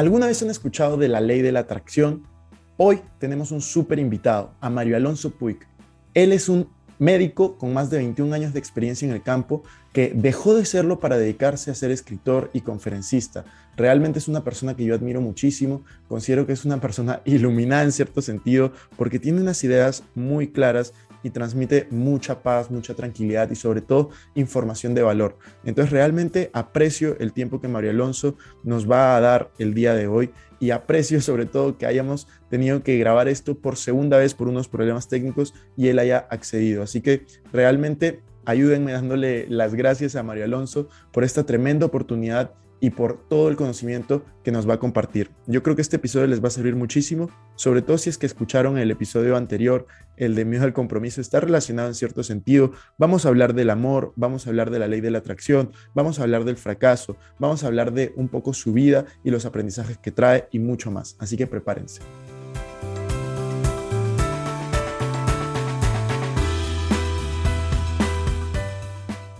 ¿Alguna vez han escuchado de la ley de la atracción? Hoy tenemos un súper invitado, a Mario Alonso Puig. Él es un médico con más de 21 años de experiencia en el campo que dejó de serlo para dedicarse a ser escritor y conferencista. Realmente es una persona que yo admiro muchísimo, considero que es una persona iluminada en cierto sentido porque tiene unas ideas muy claras y transmite mucha paz, mucha tranquilidad y sobre todo información de valor. Entonces realmente aprecio el tiempo que Mario Alonso nos va a dar el día de hoy y aprecio sobre todo que hayamos tenido que grabar esto por segunda vez por unos problemas técnicos y él haya accedido. Así que realmente ayúdenme dándole las gracias a Mario Alonso por esta tremenda oportunidad y por todo el conocimiento que nos va a compartir. Yo creo que este episodio les va a servir muchísimo, sobre todo si es que escucharon el episodio anterior, el de miedo al compromiso, está relacionado en cierto sentido. Vamos a hablar del amor, vamos a hablar de la ley de la atracción, vamos a hablar del fracaso, vamos a hablar de un poco su vida y los aprendizajes que trae y mucho más. Así que prepárense.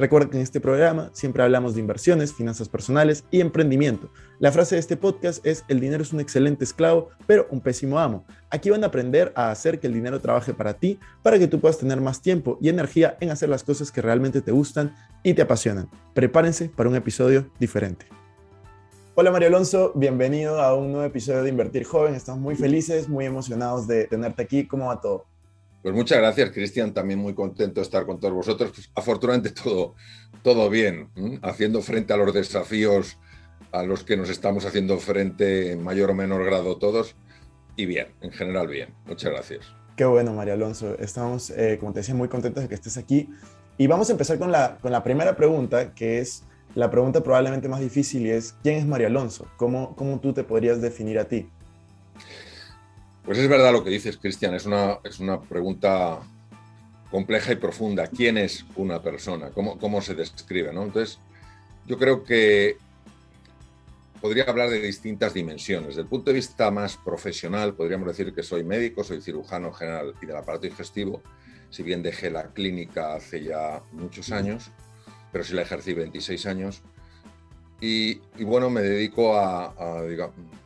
Recuerda que en este programa siempre hablamos de inversiones, finanzas personales y emprendimiento. La frase de este podcast es, el dinero es un excelente esclavo, pero un pésimo amo. Aquí van a aprender a hacer que el dinero trabaje para ti, para que tú puedas tener más tiempo y energía en hacer las cosas que realmente te gustan y te apasionan. Prepárense para un episodio diferente. Hola Mario Alonso, bienvenido a un nuevo episodio de Invertir Joven. Estamos muy felices, muy emocionados de tenerte aquí. ¿Cómo va todo? Pues muchas gracias, Cristian. También muy contento de estar con todos vosotros. Pues, afortunadamente todo, todo bien, haciendo frente a los desafíos a los que nos estamos haciendo frente en mayor o menor grado todos. Y bien, en general bien. Muchas gracias. Qué bueno, María Alonso. Estamos, eh, como te decía, muy contentos de que estés aquí. Y vamos a empezar con la, con la primera pregunta, que es la pregunta probablemente más difícil y es, ¿quién es María Alonso? ¿Cómo, ¿Cómo tú te podrías definir a ti? Pues es verdad lo que dices, Cristian. Es una, es una pregunta compleja y profunda. ¿Quién es una persona? ¿Cómo, cómo se describe? ¿no? Entonces, yo creo que podría hablar de distintas dimensiones. Desde el punto de vista más profesional, podríamos decir que soy médico, soy cirujano general y del aparato digestivo, si bien dejé la clínica hace ya muchos años, pero sí la ejercí 26 años. Y, bueno, me dedico a,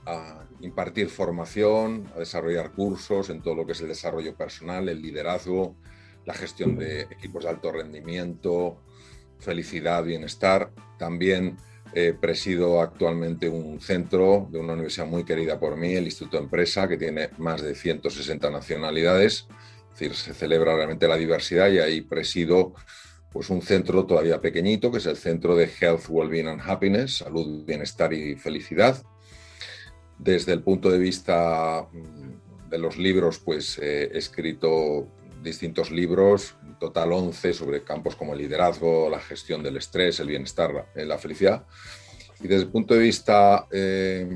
a, impartir formación, desarrollar cursos en todo lo que es el desarrollo personal, el liderazgo, la gestión de equipos de alto rendimiento, felicidad, bienestar. También eh, presido actualmente un centro de una universidad muy querida por mí, el Instituto Empresa, que tiene más de 160 nacionalidades. Es decir, se celebra realmente la diversidad y ahí presido pues un centro todavía pequeñito, que es el Centro de Health, Wellbeing and Happiness, Salud, Bienestar y Felicidad. Desde el punto de vista mm, de los libros, pues he escrito distintos libros, en total 11, sobre campos como el liderazgo, la gestión del estrés, el bienestar, eh, la felicidad. Y desde el punto de vista, eh,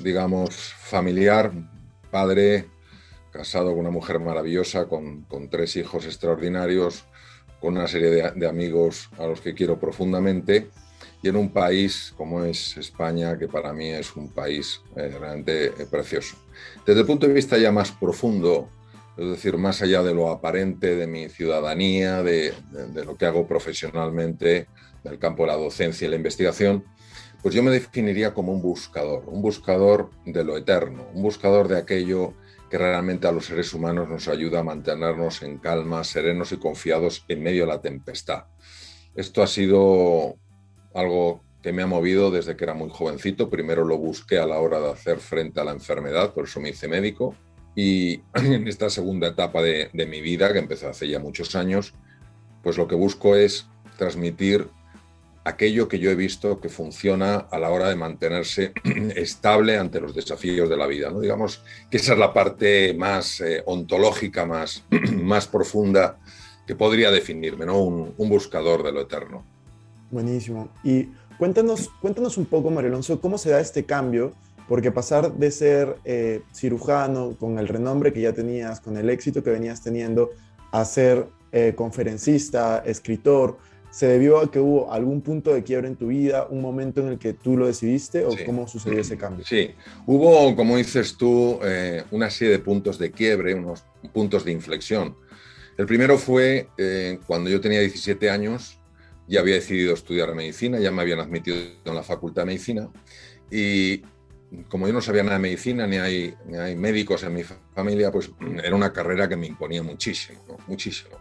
digamos, familiar, padre, casado con una mujer maravillosa, con, con tres hijos extraordinarios, con una serie de, amigos a los que quiero profundamente en un país como es España, que para mí es un país eh, realmente precioso. Desde el punto de vista ya más profundo, es decir, más allá de lo aparente de mi ciudadanía, de, lo que hago profesionalmente, del campo de la docencia y la investigación, pues yo me definiría como un buscador, un buscador de lo eterno, un buscador de aquello que realmente a los seres humanos nos ayuda a mantenernos en calma, serenos y confiados en medio de la tempestad. Esto ha sido algo que me ha movido desde que era muy jovencito. Primero lo busqué a la hora de hacer frente a la enfermedad, por eso me hice médico Y en esta segunda etapa de, mi vida, que empezó hace ya muchos años, pues lo que busco es transmitir aquello que yo he visto que funciona a la hora de mantenerse estable ante los desafíos de la vida. ¿no? Digamos que esa es la parte más eh, ontológica, más, más profunda que podría definirme, ¿no? Un, buscador de lo eterno. Buenísimo. Y cuéntanos, cuéntanos un poco, Mario Alonso, cómo se da este cambio, porque pasar de ser eh, cirujano con el renombre que ya tenías, con el éxito que venías teniendo, a ser eh, conferencista, escritor, ¿Se debió a que hubo algún punto de quiebra en tu vida, un momento en el que tú lo decidiste o cómo sucedió ese cambio? Sí, hubo, como dices tú, eh, una serie de puntos de quiebre, unos puntos de inflexión. El primero fue eh, cuando yo tenía 17 años, ya había decidido estudiar medicina, ya me habían admitido en la facultad de medicina. Y como yo no sabía nada de medicina, ni hay, ni hay médicos en mi familia, pues era una carrera que me imponía muchísimo, muchísimo.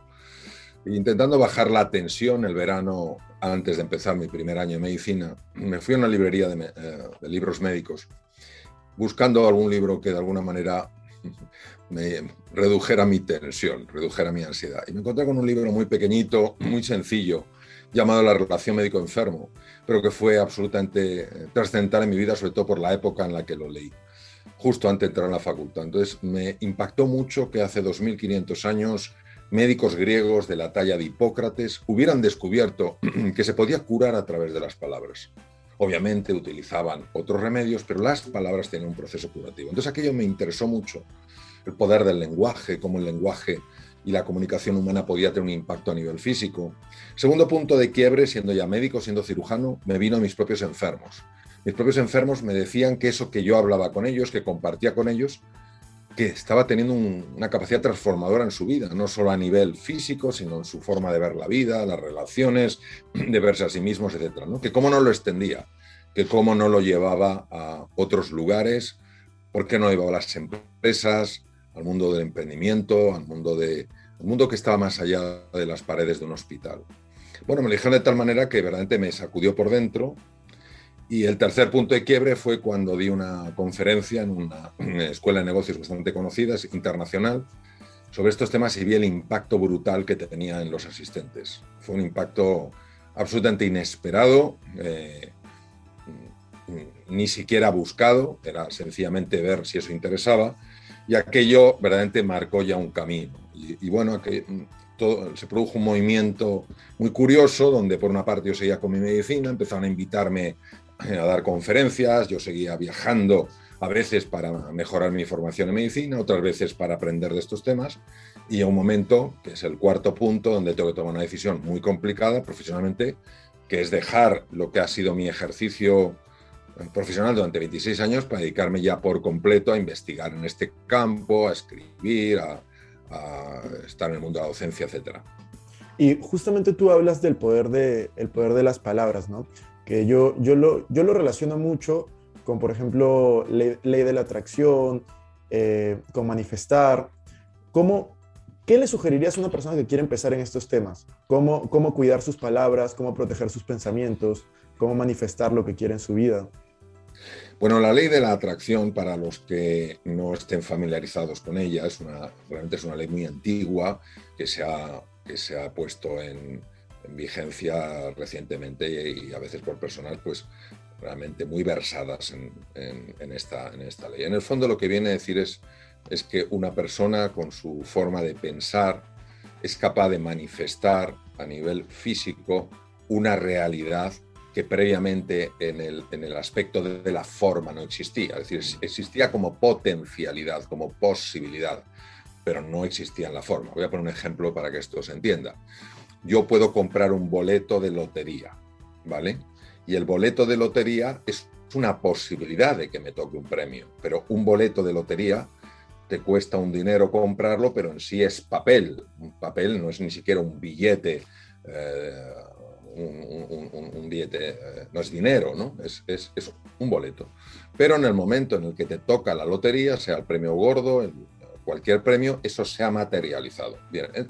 Intentando bajar la tensión el verano antes de empezar mi primer año de medicina, me fui a una librería de, eh, libros médicos buscando algún libro que de alguna manera me redujera mi tensión, redujera mi ansiedad. Y me encontré con un libro muy pequeñito, muy sencillo, llamado La relación médico-enfermo, pero que fue absolutamente eh, trascendental en mi vida, sobre todo por la época en la que lo leí, justo antes de entrar en la facultad. Entonces me impactó mucho que hace 2500 años médicos griegos de la talla de Hipócrates hubieran descubierto que se podía curar a través de las palabras. Obviamente utilizaban otros remedios, pero las palabras tenían un proceso curativo. Entonces aquello me interesó mucho, el poder del lenguaje, cómo el lenguaje y la comunicación humana podía tener un impacto a nivel físico. Segundo punto de quiebre, siendo ya médico, siendo cirujano, me vino a mis propios enfermos. Mis propios enfermos me decían que eso que yo hablaba con ellos, que compartía con ellos, que estaba teniendo una capacidad transformadora en su vida, no solo a nivel físico, sino en su forma de ver la vida, las relaciones, de verse a sí mismos, etc. ¿no? Que cómo no lo extendía, que cómo no lo llevaba a otros lugares, por qué no llevaba a las empresas, al mundo del emprendimiento, al mundo, de, al mundo que estaba más allá de las paredes de un hospital. Bueno, me lo dijeron de tal manera que verdaderamente me sacudió por dentro y el tercer punto de quiebre fue cuando di una conferencia en una escuela de negocios bastante conocida, internacional, sobre estos temas y vi el impacto brutal que tenía en los asistentes. Fue un impacto absolutamente inesperado, eh, ni siquiera buscado, era sencillamente ver si eso interesaba, y aquello verdaderamente marcó ya un camino. Y, bueno, todo, se produjo un movimiento muy curioso, donde por una parte yo seguía con mi medicina, empezaron a invitarme a dar conferencias, yo seguía viajando a veces para mejorar mi formación en medicina, otras veces para aprender de estos temas, y a un momento, que es el cuarto punto, donde tengo que tomar una decisión muy complicada profesionalmente, que es dejar lo que ha sido mi ejercicio profesional durante 26 años para dedicarme ya por completo a investigar en este campo, a escribir, a, estar en el mundo de la docencia, etc. Y justamente tú hablas del poder de, el poder de las palabras, ¿no? que yo, yo, lo, yo lo relaciono mucho con, por ejemplo, ley, de la atracción, eh, con manifestar. ¿Cómo, ¿Qué le sugerirías a una persona que quiere empezar en estos temas? ¿Cómo, ¿Cómo cuidar sus palabras? ¿Cómo proteger sus pensamientos? ¿Cómo manifestar lo que quiere en su vida? Bueno, la ley de la atracción, para los que no estén familiarizados con ella, es una, realmente es una ley muy antigua que se ha, que se ha puesto en, en vigencia recientemente y, a veces por personas pues realmente muy versadas en, esta, en esta ley. En el fondo lo que viene a decir es, es que una persona con su forma de pensar es capaz de manifestar a nivel físico una realidad que previamente en el, en el aspecto de, la forma no existía. Es decir, existía como potencialidad, como posibilidad, pero no existía en la forma. Voy a poner un ejemplo para que esto se entienda yo puedo comprar un boleto de lotería, ¿vale? Y el boleto de lotería es una posibilidad de que me toque un premio, pero un boleto de lotería te cuesta un dinero comprarlo, pero en sí es papel. Un papel no es ni siquiera un billete, eh, un, billete, eh, no es dinero, ¿no? Es, es, un boleto. Pero en el momento en el que te toca la lotería, sea el premio gordo, cualquier premio, eso se ha materializado. Bien, eh,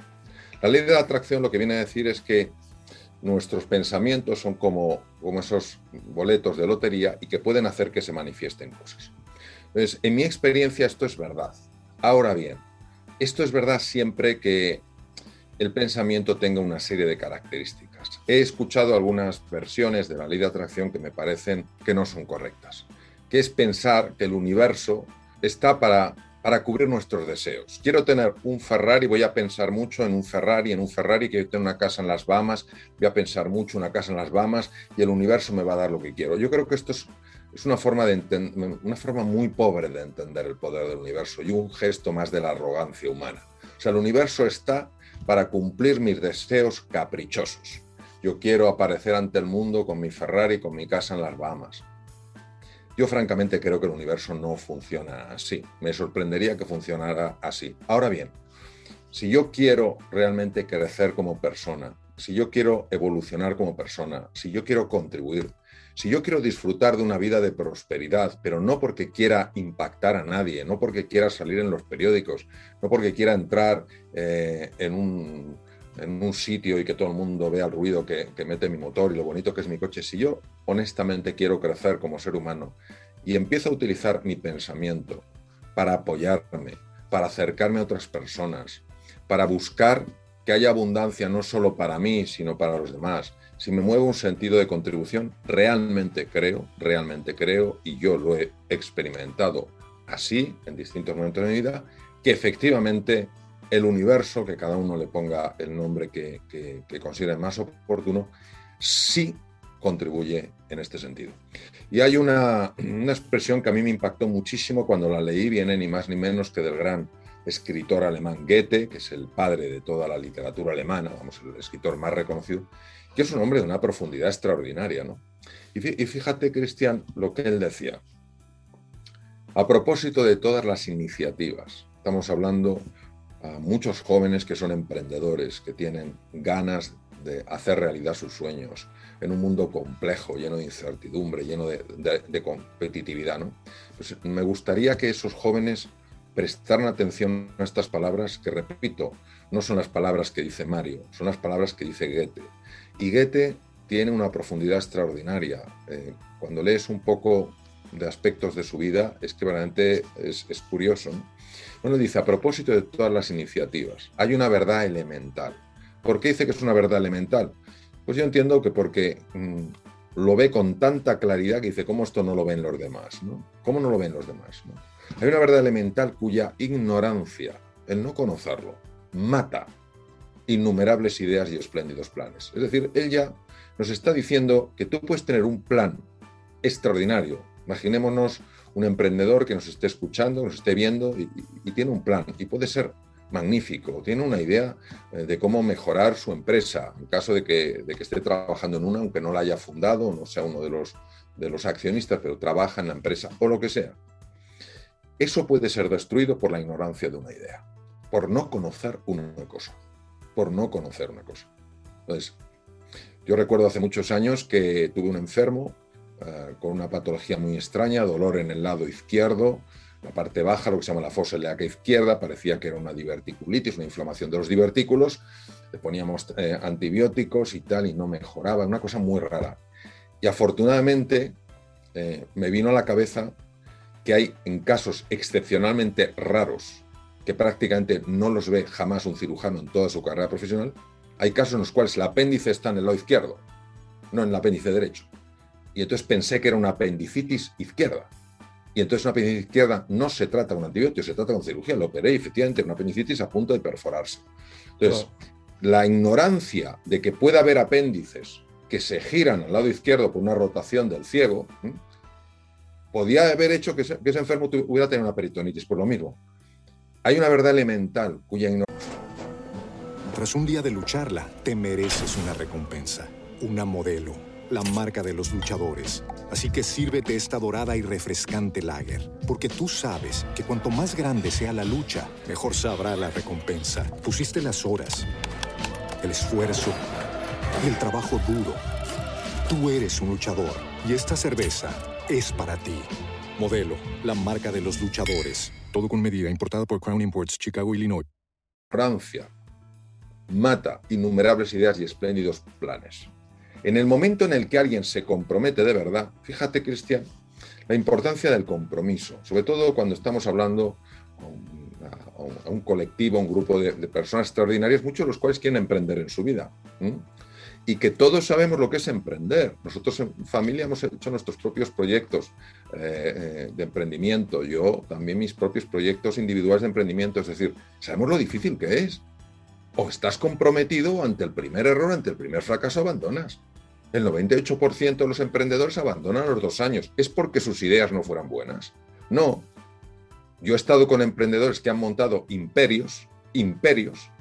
la ley de la atracción lo que viene a decir es que nuestros pensamientos son como, como esos boletos de lotería y que pueden hacer que se manifiesten cosas. Entonces, en mi experiencia esto es verdad. Ahora bien, esto es verdad siempre que el pensamiento tenga una serie de características. He escuchado algunas versiones de la ley de atracción que me parecen que no son correctas, que es pensar que el universo está para, para cubrir nuestros deseos. Quiero tener un Ferrari, voy a pensar mucho en un Ferrari, en un Ferrari, quiero tener una casa en las Bahamas, voy a pensar mucho en una casa en las Bahamas y el universo me va a dar lo que quiero. Yo creo que esto es, es una, forma de una forma muy pobre de entender el poder del universo y un gesto más de la arrogancia humana. O sea, el universo está para cumplir mis deseos caprichosos. Yo quiero aparecer ante el mundo con mi Ferrari, con mi casa en las Bahamas. Yo francamente creo que el universo no funciona así. Me sorprendería que funcionara así. Ahora bien, si yo quiero realmente crecer como persona, si yo quiero evolucionar como persona, si yo quiero contribuir, si yo quiero disfrutar de una vida de prosperidad, pero no porque quiera impactar a nadie, no porque quiera salir en los periódicos, no porque quiera entrar eh, en, un, en, un, sitio y que todo el mundo vea el ruido que, mete mi motor y lo bonito que es mi coche, si yo honestamente quiero crecer como ser humano y empiezo a utilizar mi pensamiento para apoyarme, para acercarme a otras personas, para buscar que haya abundancia no solo para mí, sino para los demás, si me muevo un sentido de contribución, realmente creo, realmente creo, y yo lo he experimentado así en distintos momentos de mi vida, que efectivamente el universo, que cada uno le ponga el nombre que, que, considere más oportuno, sí contribuye en este sentido. Y hay una, una, expresión que a mí me impactó muchísimo cuando la leí, viene ni más ni menos que del gran escritor alemán Goethe, que es el padre de toda la literatura alemana, vamos, el escritor más reconocido, que es un hombre de una profundidad extraordinaria, ¿no? Y fíjate, Cristian, lo que él decía. A propósito de todas las iniciativas, estamos hablando a muchos jóvenes que son emprendedores, que tienen ganas de hacer realidad sus sueños en un mundo complejo, lleno de incertidumbre, lleno de, competitividad. ¿no? Pues me gustaría que esos jóvenes prestaran atención a estas palabras que, repito, no son las palabras que dice Mario, son las palabras que dice Goethe. Y Goethe tiene una profundidad extraordinaria. Eh, cuando lees un poco de aspectos de su vida, es que realmente es, curioso. Bueno, dice, a propósito de todas las iniciativas, hay una verdad elemental. ¿Por qué dice que es una verdad elemental? Pues yo entiendo que porque mm, lo ve con tanta claridad que dice, ¿cómo esto no lo ven los demás? ¿no? ¿Cómo no lo ven los demás? Hay una verdad elemental cuya ignorancia, el no conocerlo, mata innumerables ideas y espléndidos planes. Es decir, él ya nos está diciendo que tú puedes tener un plan extraordinario. Imaginémonos un emprendedor que nos esté escuchando, nos esté viendo y, tiene un plan y puede ser magnífico, tiene una idea eh, de cómo mejorar su empresa en caso de que, esté trabajando en una, aunque no la haya fundado, no sea uno de los, de los accionistas, pero trabaja en la empresa o lo que sea. Eso puede ser destruido por la ignorancia de una idea, por no conocer una cosa por no conocer una cosa. Entonces, yo recuerdo hace muchos años que tuve un enfermo eh, con una patología muy extraña, dolor en el lado izquierdo, la parte baja, lo que se llama la fosa ilíaca izquierda, parecía que era una diverticulitis, una inflamación de los divertículos, le poníamos eh, antibióticos y tal, y no mejoraba, una cosa muy rara. Y afortunadamente eh, me vino a la cabeza que hay en casos excepcionalmente raros que prácticamente no los ve jamás un cirujano en toda su carrera profesional, hay casos en los cuales el apéndice está en el lado izquierdo, no en el apéndice derecho. Y entonces pensé que era una apendicitis izquierda. Y entonces una apendicitis izquierda no se trata con antibiótico, se trata con cirugía. Lo operé y efectivamente una apendicitis a punto de perforarse. Entonces, la ignorancia de que pueda haber apéndices que se giran al lado izquierdo por una rotación del ciego, podía haber hecho que ese, que ese enfermo hubiera tenido una peritonitis por lo mismo. Hay una verdad elemental cuya Tras un día de lucharla, te mereces una recompensa, una modelo, la marca de los luchadores. Así que sírvete esta dorada y refrescante lager, porque tú sabes que cuanto más grande sea la lucha, mejor sabrá la recompensa. Pusiste las horas, el esfuerzo el trabajo duro. Tú eres un luchador y esta cerveza es para ti. Modelo, la marca de los luchadores. Todo con medida, importada por Crown Imports, Chicago, Illinois. Francia mata innumerables ideas y espléndidos planes. En el momento en el que alguien se compromete de verdad, fíjate, Cristian, la importancia del compromiso, sobre todo cuando estamos hablando a un colectivo, a un grupo de, personas extraordinarias, muchos de los cuales quieren emprender en su vida. Y que todos sabemos lo que es emprender. Nosotros en familia hemos hecho nuestros propios proyectos eh, eh, de emprendimiento, yo también mis propios proyectos individuales de emprendimiento, es decir, sabemos lo difícil que es. O estás comprometido ante el primer error, ante el primer fracaso, abandonas. El 98% de los emprendedores abandonan los dos años. ¿Es porque sus ideas no fueran buenas? No, yo he estado con emprendedores que han montado imperios, imperios,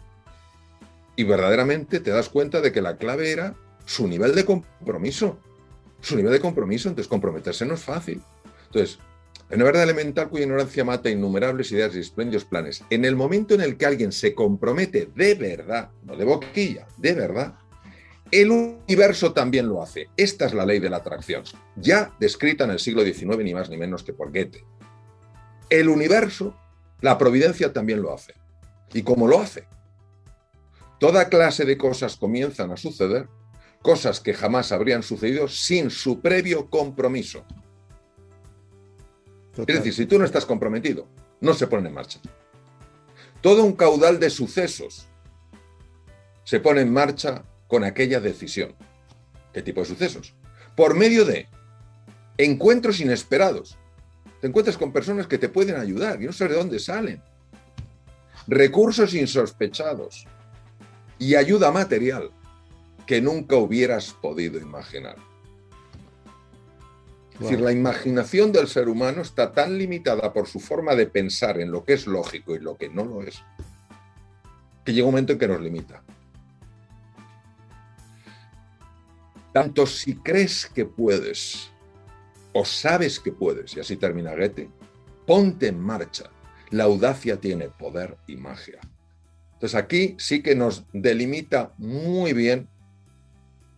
y verdaderamente te das cuenta de que la clave era su nivel de compromiso. Su nivel de compromiso, entonces comprometerse no es fácil. Entonces, en una verdad elemental cuya ignorancia mata innumerables ideas y espléndidos planes. En el momento en el que alguien se compromete de verdad, no de boquilla, de verdad, el universo también lo hace. Esta es la ley de la atracción, ya descrita en el siglo XIX, ni más ni menos que por Goethe. El universo, la providencia también lo hace. ¿Y cómo lo hace? Toda clase de cosas comienzan a suceder, cosas que jamás habrían sucedido sin su previo compromiso. Es decir, si tú no estás comprometido, no se pone en marcha. Todo un caudal de sucesos se pone en marcha con aquella decisión. ¿Qué tipo de sucesos? Por medio de encuentros inesperados, te encuentras con personas que te pueden ayudar y no sabes de dónde salen. Recursos insospechados y ayuda material que nunca hubieras podido imaginar. Es decir, la imaginación del ser humano está tan limitada por su forma de pensar en lo que es lógico y lo que no lo es, que llega un momento en que nos limita. Tanto si crees que puedes o sabes que puedes, y así termina Goethe, ponte en marcha. La audacia tiene poder y magia. Entonces aquí sí que nos delimita muy bien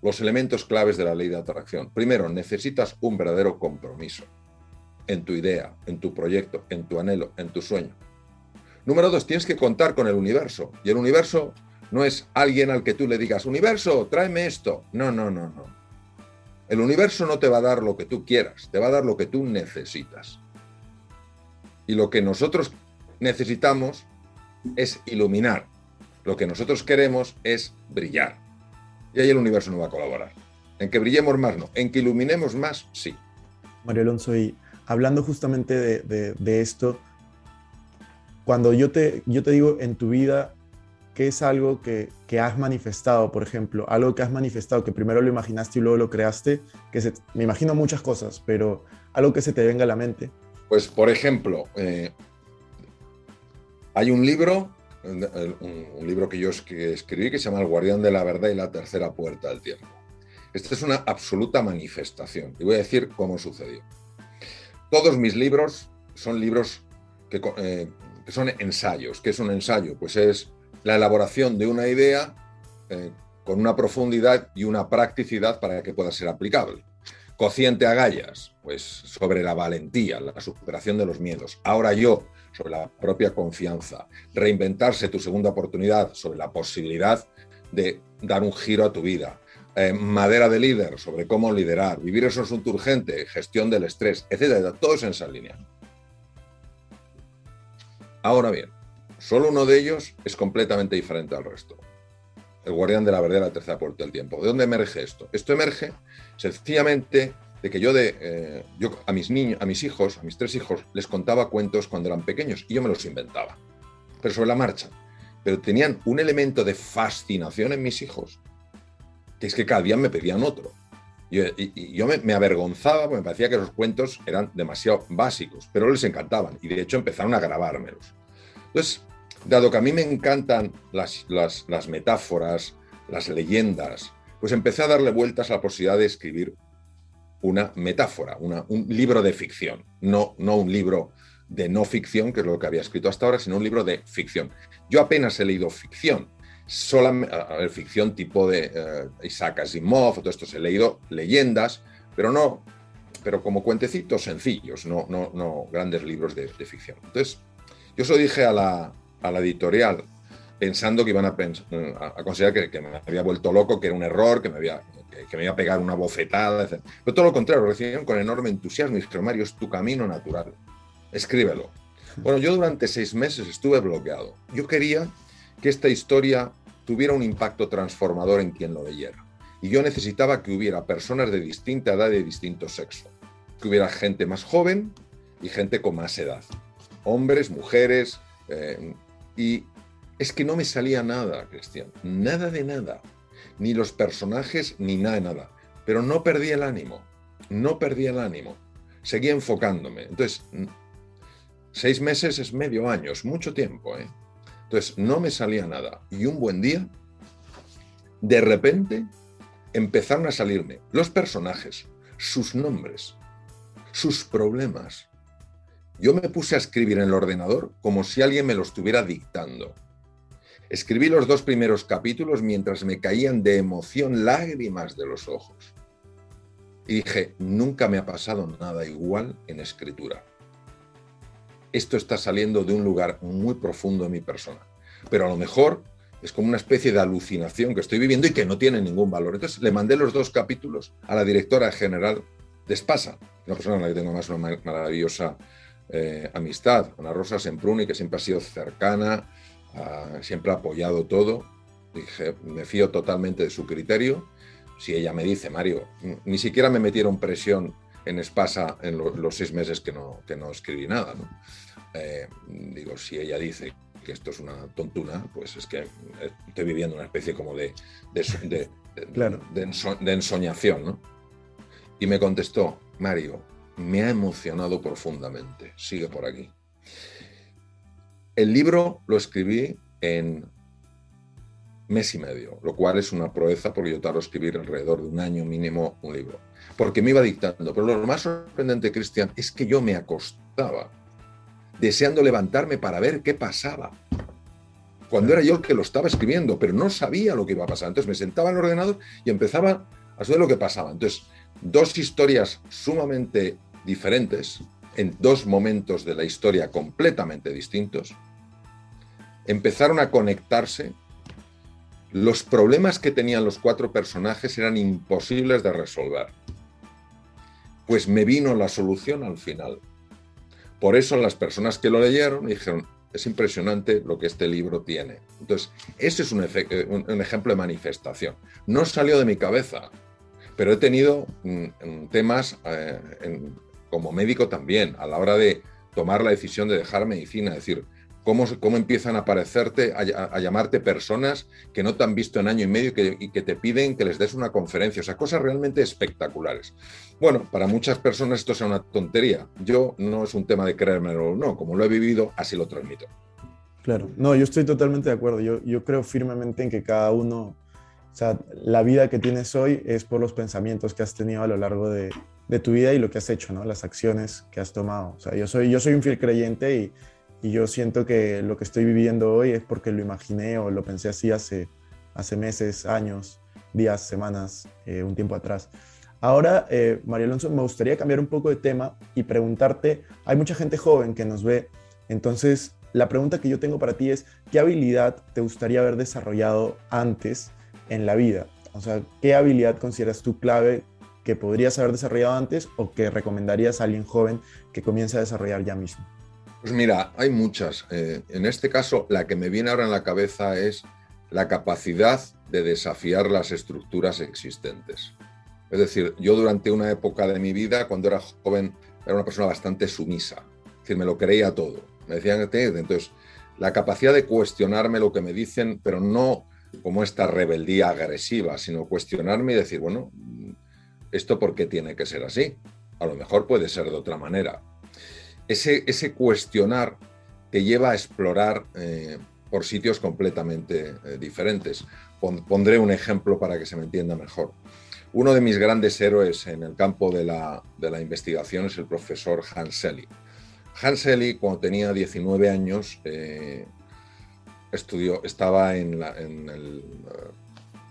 los elementos claves de la ley de atracción. Primero, necesitas un verdadero compromiso en tu idea, en tu proyecto, en tu anhelo, en tu sueño. Número dos, tienes que contar con el universo. Y el universo no es alguien al que tú le digas, universo, tráeme esto. No, no, no, no. El universo no te va a dar lo que tú quieras, te va a dar lo que tú necesitas. Y lo que nosotros necesitamos es iluminar. Lo que nosotros queremos es brillar. Y ahí el universo no va a colaborar. En que brillemos más, no. En que iluminemos más, sí. Mario Alonso, y hablando justamente de, esto, cuando yo te, yo te digo en tu vida ¿qué es algo que, has manifestado, por ejemplo? Algo que has manifestado, que primero lo imaginaste y luego lo creaste, que se, me imagino muchas cosas, pero algo que se te venga a la mente. Pues, por ejemplo, eh, hay un libro, un, libro que yo escribí que se llama El guardián de la verdad y la tercera puerta del tiempo. Esta es una absoluta manifestación y voy a decir cómo sucedió. Todos mis libros son libros que, eh, que son ensayos. ¿Qué es un ensayo? Pues es la elaboración de una idea eh, con una profundidad y una practicidad para que pueda ser aplicable. Cociente agallas, pues sobre la valentía, la superación de los miedos. Ahora yo, sobre la propia confianza. Reinventarse tu segunda oportunidad, sobre la posibilidad de dar un giro a tu vida. Eh, madera de líder, sobre cómo liderar. Vivir es un asunto urgente, gestión del estrés, etcétera. Todo es en esa línea. Ahora bien, Solo uno de ellos es completamente diferente al resto. El guardián de la verdad, la tercera puerta del tiempo. ¿De dónde emerge esto? Esto emerge sencillamente de que yo, de, eh, yo a mis niños, a mis hijos, a mis tres hijos, les contaba cuentos cuando eran pequeños y yo me los inventaba, pero sobre la marcha. Pero tenían un elemento de fascinación en mis hijos, que es que cada día me pedían otro. y, yo me, me, avergonzaba porque me parecía que los cuentos eran demasiado básicos, pero les encantaban y de hecho empezaron a grabármelos. Entonces, dado que a mí me encantan las, metáforas, las leyendas, pues empecé a darle vueltas a la posibilidad de escribir una metáfora, un libro de ficción, no, no un libro de no ficción, que es lo que había escrito hasta ahora, sino un libro de ficción. Yo apenas he leído ficción, solamente, ficción tipo de uh, Isaac Asimov, todo esto, he leído leyendas, pero no, pero como cuentecitos sencillos, no, no, no grandes libros de, de ficción. Entonces, yo eso dije a la, editorial pensando que iban a, a considerar que, me había vuelto loco, que era un error, que me, había, que, me iba a pegar una bofetada, etc. Pero todo lo contrario, recibieron con enorme entusiasmo y dijeron, Mario, es tu camino natural, escríbelo. Bueno, yo durante seis meses estuve bloqueado. Yo quería que esta historia tuviera un impacto transformador en quien lo leyera. Y yo necesitaba que hubiera personas de distinta edad y de distinto sexo. Que hubiera gente más joven y gente con más edad. Hombres, mujeres. Eh, y es que no me salía nada, Cristian. Nada de nada. Ni los personajes, ni nada de nada. Pero no perdí el ánimo. No perdí el ánimo. Seguía enfocándome. Entonces, seis meses es medio año, es mucho tiempo. ¿eh? Entonces, no me salía nada. Y un buen día, de repente, empezaron a salirme los personajes, sus nombres, sus problemas. Yo me puse a escribir en el ordenador como si alguien me lo estuviera dictando. Escribí los dos primeros capítulos mientras me caían de emoción lágrimas de los ojos. Y dije, nunca me ha pasado nada igual en escritura. Esto está saliendo de un lugar muy profundo en mi persona. Pero a lo mejor es como una especie de alucinación que estoy viviendo y que no tiene ningún valor. Entonces le mandé los dos capítulos a la directora general de Espasa, una persona con la que tengo más una maravillosa eh, amistad, Ana Rosa Sempruni, que siempre ha sido cercana, siempre ha apoyado todo. Dije, me fío totalmente de su criterio. Si ella me dice, Mario, ni siquiera me metieron presión en Espasa en los seis meses que no, que no escribí nada. Eh, digo, si ella dice que esto es una tontuna, pues es que estoy viviendo una especie como de, de, de, ensoñación. ¿no? Y me contestó, Mario, me ha emocionado profundamente, sigue por aquí. El libro lo escribí en mes y medio, lo cual es una proeza porque yo tardo escribir alrededor de un año mínimo un libro, porque me iba dictando. Pero lo más sorprendente, Cristian, es que yo me acostaba deseando levantarme para ver qué pasaba. Cuando era yo el que lo estaba escribiendo, pero no sabía lo que iba a pasar. Entonces me sentaba en el ordenador y empezaba a saber lo que pasaba. Entonces, dos historias sumamente diferentes, en dos momentos de la historia completamente distintos, empezaron a conectarse. Los problemas que tenían los cuatro personajes eran imposibles de resolver. Pues me vino la solución al final. Por eso las personas que lo leyeron dijeron, es impresionante lo que este libro tiene. Entonces, ese es un, ejemplo de manifestación. No salió de mi cabeza, pero he tenido mm, temas eh, como médico también, a la hora de tomar la decisión de dejar medicina, es decir, cómo, cómo empiezan a aparecerte, a, llamarte personas que no te han visto en año y medio y que te piden que les des una conferencia, o sea, cosas realmente espectaculares. Bueno, para muchas personas esto es una tontería. Yo no es un tema de creérmelo o no, como lo he vivido, así lo transmito. Claro, no, yo estoy totalmente de acuerdo. Yo, yo creo firmemente en que cada uno, o sea, la vida que tienes hoy es por los pensamientos que has tenido a lo largo de, tu vida y lo que has hecho, ¿no? Las acciones que has tomado. O sea, yo soy, yo soy un fiel creyente y, yo siento que lo que estoy viviendo hoy es porque lo imaginé o lo pensé así hace, hace meses, años, días, semanas, eh, un tiempo atrás. Ahora, eh, María Alonso, me gustaría cambiar un poco de tema y preguntarte, hay mucha gente joven que nos ve, entonces la pregunta que yo tengo para ti es, ¿qué habilidad te gustaría haber desarrollado antes en la vida? O sea, ¿qué habilidad consideras tú clave que podrías haber desarrollado antes o que recomendarías a alguien joven que comience a desarrollar ya mismo? Pues mira, hay muchas. Eh, en este caso, la que me viene ahora en la cabeza es la capacidad de desafiar las estructuras existentes. Es decir, yo durante una época de mi vida, cuando era joven, era una persona bastante sumisa. Es decir, me lo creía todo. Me decían que entonces la capacidad de cuestionarme lo que me dicen, pero no como esta rebeldía agresiva, sino cuestionarme y decir, bueno, ¿esto por qué tiene que ser así? A lo mejor puede ser de otra manera. Ese, ese cuestionar te lleva a explorar eh, por sitios completamente eh, diferentes. Pondré un ejemplo para que se me entienda mejor. Uno de mis grandes héroes en el campo de la, investigación es el profesor Hans Selye, cuando tenía 19 años, eh, estudió, estaba en la,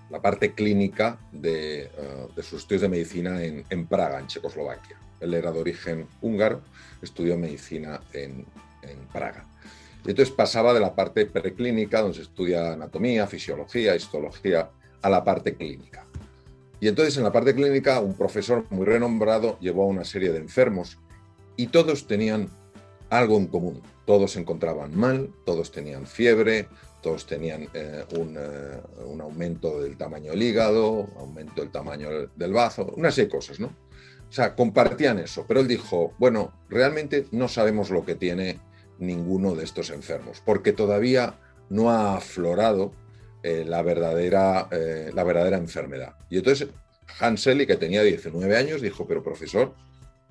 la parte clínica de, uh, de, sus estudios de medicina en, en, Praga, en Checoslovaquia. Él era de origen húngaro, estudió medicina en, en, Praga. Y entonces pasaba de la parte preclínica, donde se estudia anatomía, fisiología, histología, a la parte clínica. Y entonces en la parte clínica un profesor muy renombrado llevó a una serie de enfermos y todos tenían algo en común. Todos se encontraban mal, todos tenían fiebre, todos tenían eh, un, eh, un, aumento del tamaño del hígado, aumento del tamaño del bazo, una serie de cosas, ¿no? O sea, compartían eso, pero él dijo, bueno, realmente no sabemos lo que tiene ninguno de estos enfermos, porque todavía no ha aflorado eh, la, verdadera, la verdadera enfermedad. Y entonces Hanseli, que tenía 19 años, dijo, pero profesor,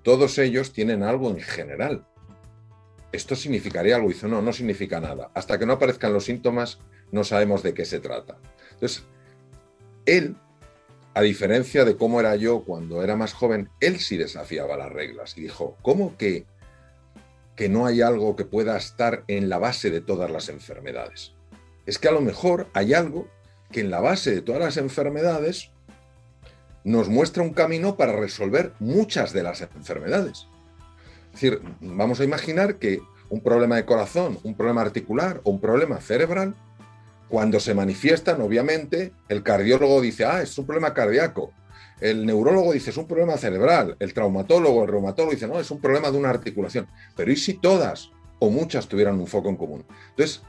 todos ellos tienen algo en general. ¿Esto significaría algo? Y dice, no, no significa nada. Hasta que no aparezcan los síntomas, no sabemos de qué se trata. Entonces, él, a diferencia de cómo era yo cuando era más joven, él sí desafiaba las reglas y dijo, ¿cómo que, que no hay algo que pueda estar en la base de todas las enfermedades? es que a lo mejor hay algo que en la base de todas las enfermedades nos muestra un camino para resolver muchas de las enfermedades. Es decir, vamos a imaginar que un problema de corazón, un problema articular o un problema cerebral, cuando se manifiestan, obviamente, el cardiólogo dice, ah, es un problema cardíaco. El neurólogo dice, es un problema cerebral. El traumatólogo, el reumatólogo dice, no, es un problema de una articulación. Pero ¿y si todas o muchas tuvieran un foco en común? Entonces,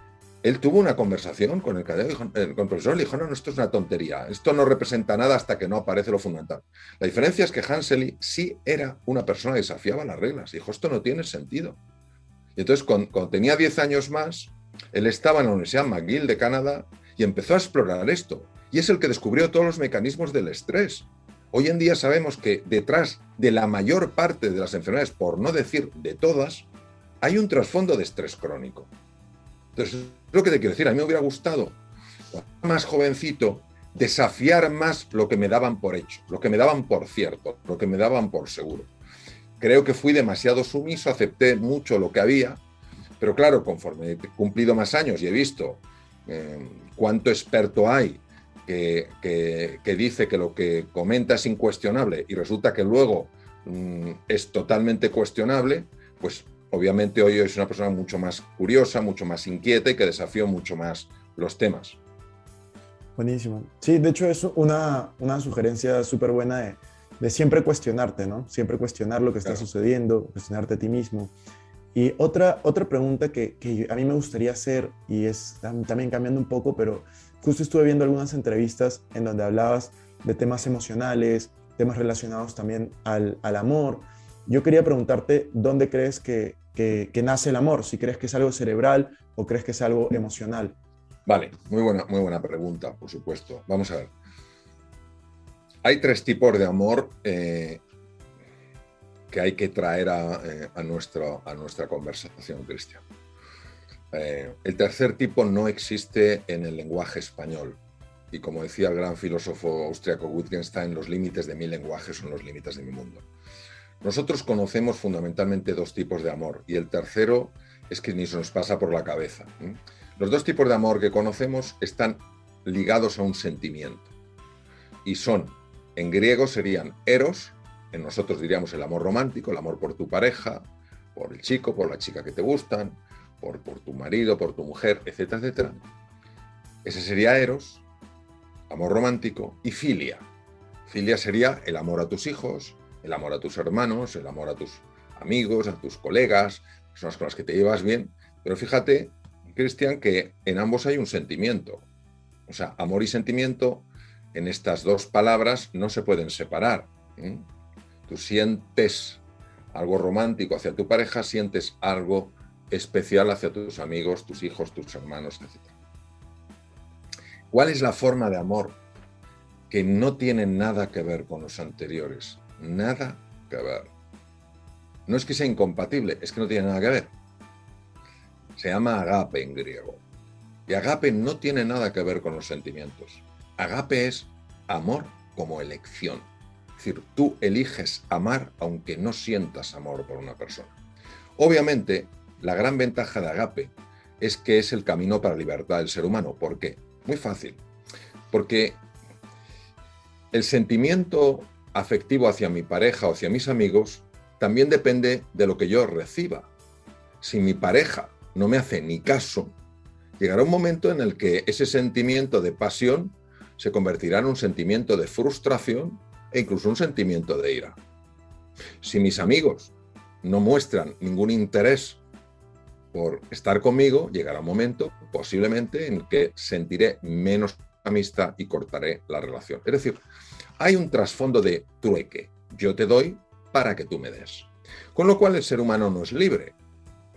él tuvo una conversación con el, con el profesor le dijo, no, no, esto es una tontería, esto no representa nada hasta que no aparece lo fundamental. La diferencia es que Hansely sí era una persona que desafiaba las reglas, dijo, esto no tiene sentido. Y entonces, cuando, tenía 10 años más, él estaba en la Universidad McGill de Canadá y empezó a explorar esto. Y es el que descubrió todos los mecanismos del estrés. Hoy en día sabemos que detrás de la mayor parte de las enfermedades, por no decir de todas, hay un trasfondo de estrés crónico. Entonces, lo que te quiero decir, a mí me hubiera gustado, más jovencito, desafiar más lo que me daban por hecho, lo que me daban por cierto, lo que me daban por seguro. Creo que fui demasiado sumiso, acepté mucho lo que había, pero claro, conforme he cumplido más años y he visto eh, cuánto experto hay que, dice que lo que comenta es incuestionable y resulta que luego mm, es totalmente cuestionable, pues obviamente hoy es una persona mucho más curiosa, mucho más inquieta y que desafió mucho más los temas. Buenísimo. Sí, de hecho es una, una sugerencia súper buena de, de, siempre cuestionarte, ¿no? Siempre cuestionar lo que está sucediendo, cuestionarte a ti mismo. Y otra, otra pregunta que, que, a mí me gustaría hacer, y es también cambiando un poco, pero justo estuve viendo algunas entrevistas en donde hablabas de temas emocionales, temas relacionados también al, al amor. Yo quería preguntarte dónde crees que, que, nace el amor, si crees que es algo cerebral o crees que es algo emocional. Vale, muy buena, muy buena pregunta, por supuesto. Vamos a ver. Hay tres tipos de amor eh, que hay que traer a, eh, a, nuestra conversación, Cristian. Eh, el tercer tipo no existe en el lenguaje español. Y como decía el gran filósofo austriaco Wittgenstein, los límites de mi lenguaje son los límites de mi mundo. Nosotros conocemos fundamentalmente dos tipos de amor y el tercero es que ni se nos pasa por la cabeza. Los dos tipos de amor que conocemos están ligados a un sentimiento y son, en griego serían eros, en nosotros diríamos el amor romántico, el amor por tu pareja, por el chico, por la chica que te gustan, por, tu marido, por tu mujer, etcétera, etcétera. Ese sería eros, amor romántico, y filia. Filia sería el amor a tus hijos, el amor a tus hermanos, el amor a tus amigos, a tus colegas, personas con las que te llevas bien. Pero fíjate, Cristian, que en ambos hay un sentimiento. O sea, amor y sentimiento en estas dos palabras no se pueden separar. Tú sientes algo romántico hacia tu pareja, sientes algo especial hacia tus amigos, tus hijos, tus hermanos, etc. ¿Cuál es la forma de amor que no tiene nada que ver con los anteriores? Nada que ver. No es que sea incompatible, es que no tiene nada que ver. Se llama agape en griego. Y agape no tiene nada que ver con los sentimientos. Agape es amor como elección. Es decir, tú eliges amar aunque no sientas amor por una persona. Obviamente, la gran ventaja de agape es que es el camino para libertad del ser humano. ¿Por qué? Muy fácil. Porque el sentimiento afectivo hacia mi pareja o hacia mis amigos también depende de lo que yo reciba. Si mi pareja no me hace ni caso, llegará un momento en el que ese sentimiento de pasión se convertirá en un sentimiento de frustración e incluso un sentimiento de ira. Si mis amigos no muestran ningún interés por estar conmigo, llegará un momento posiblemente en que sentiré menos amistad y cortaré la relación. Es decir, hay un trasfondo de trueque. Yo te doy para que tú me des. Con lo cual el ser humano no es libre.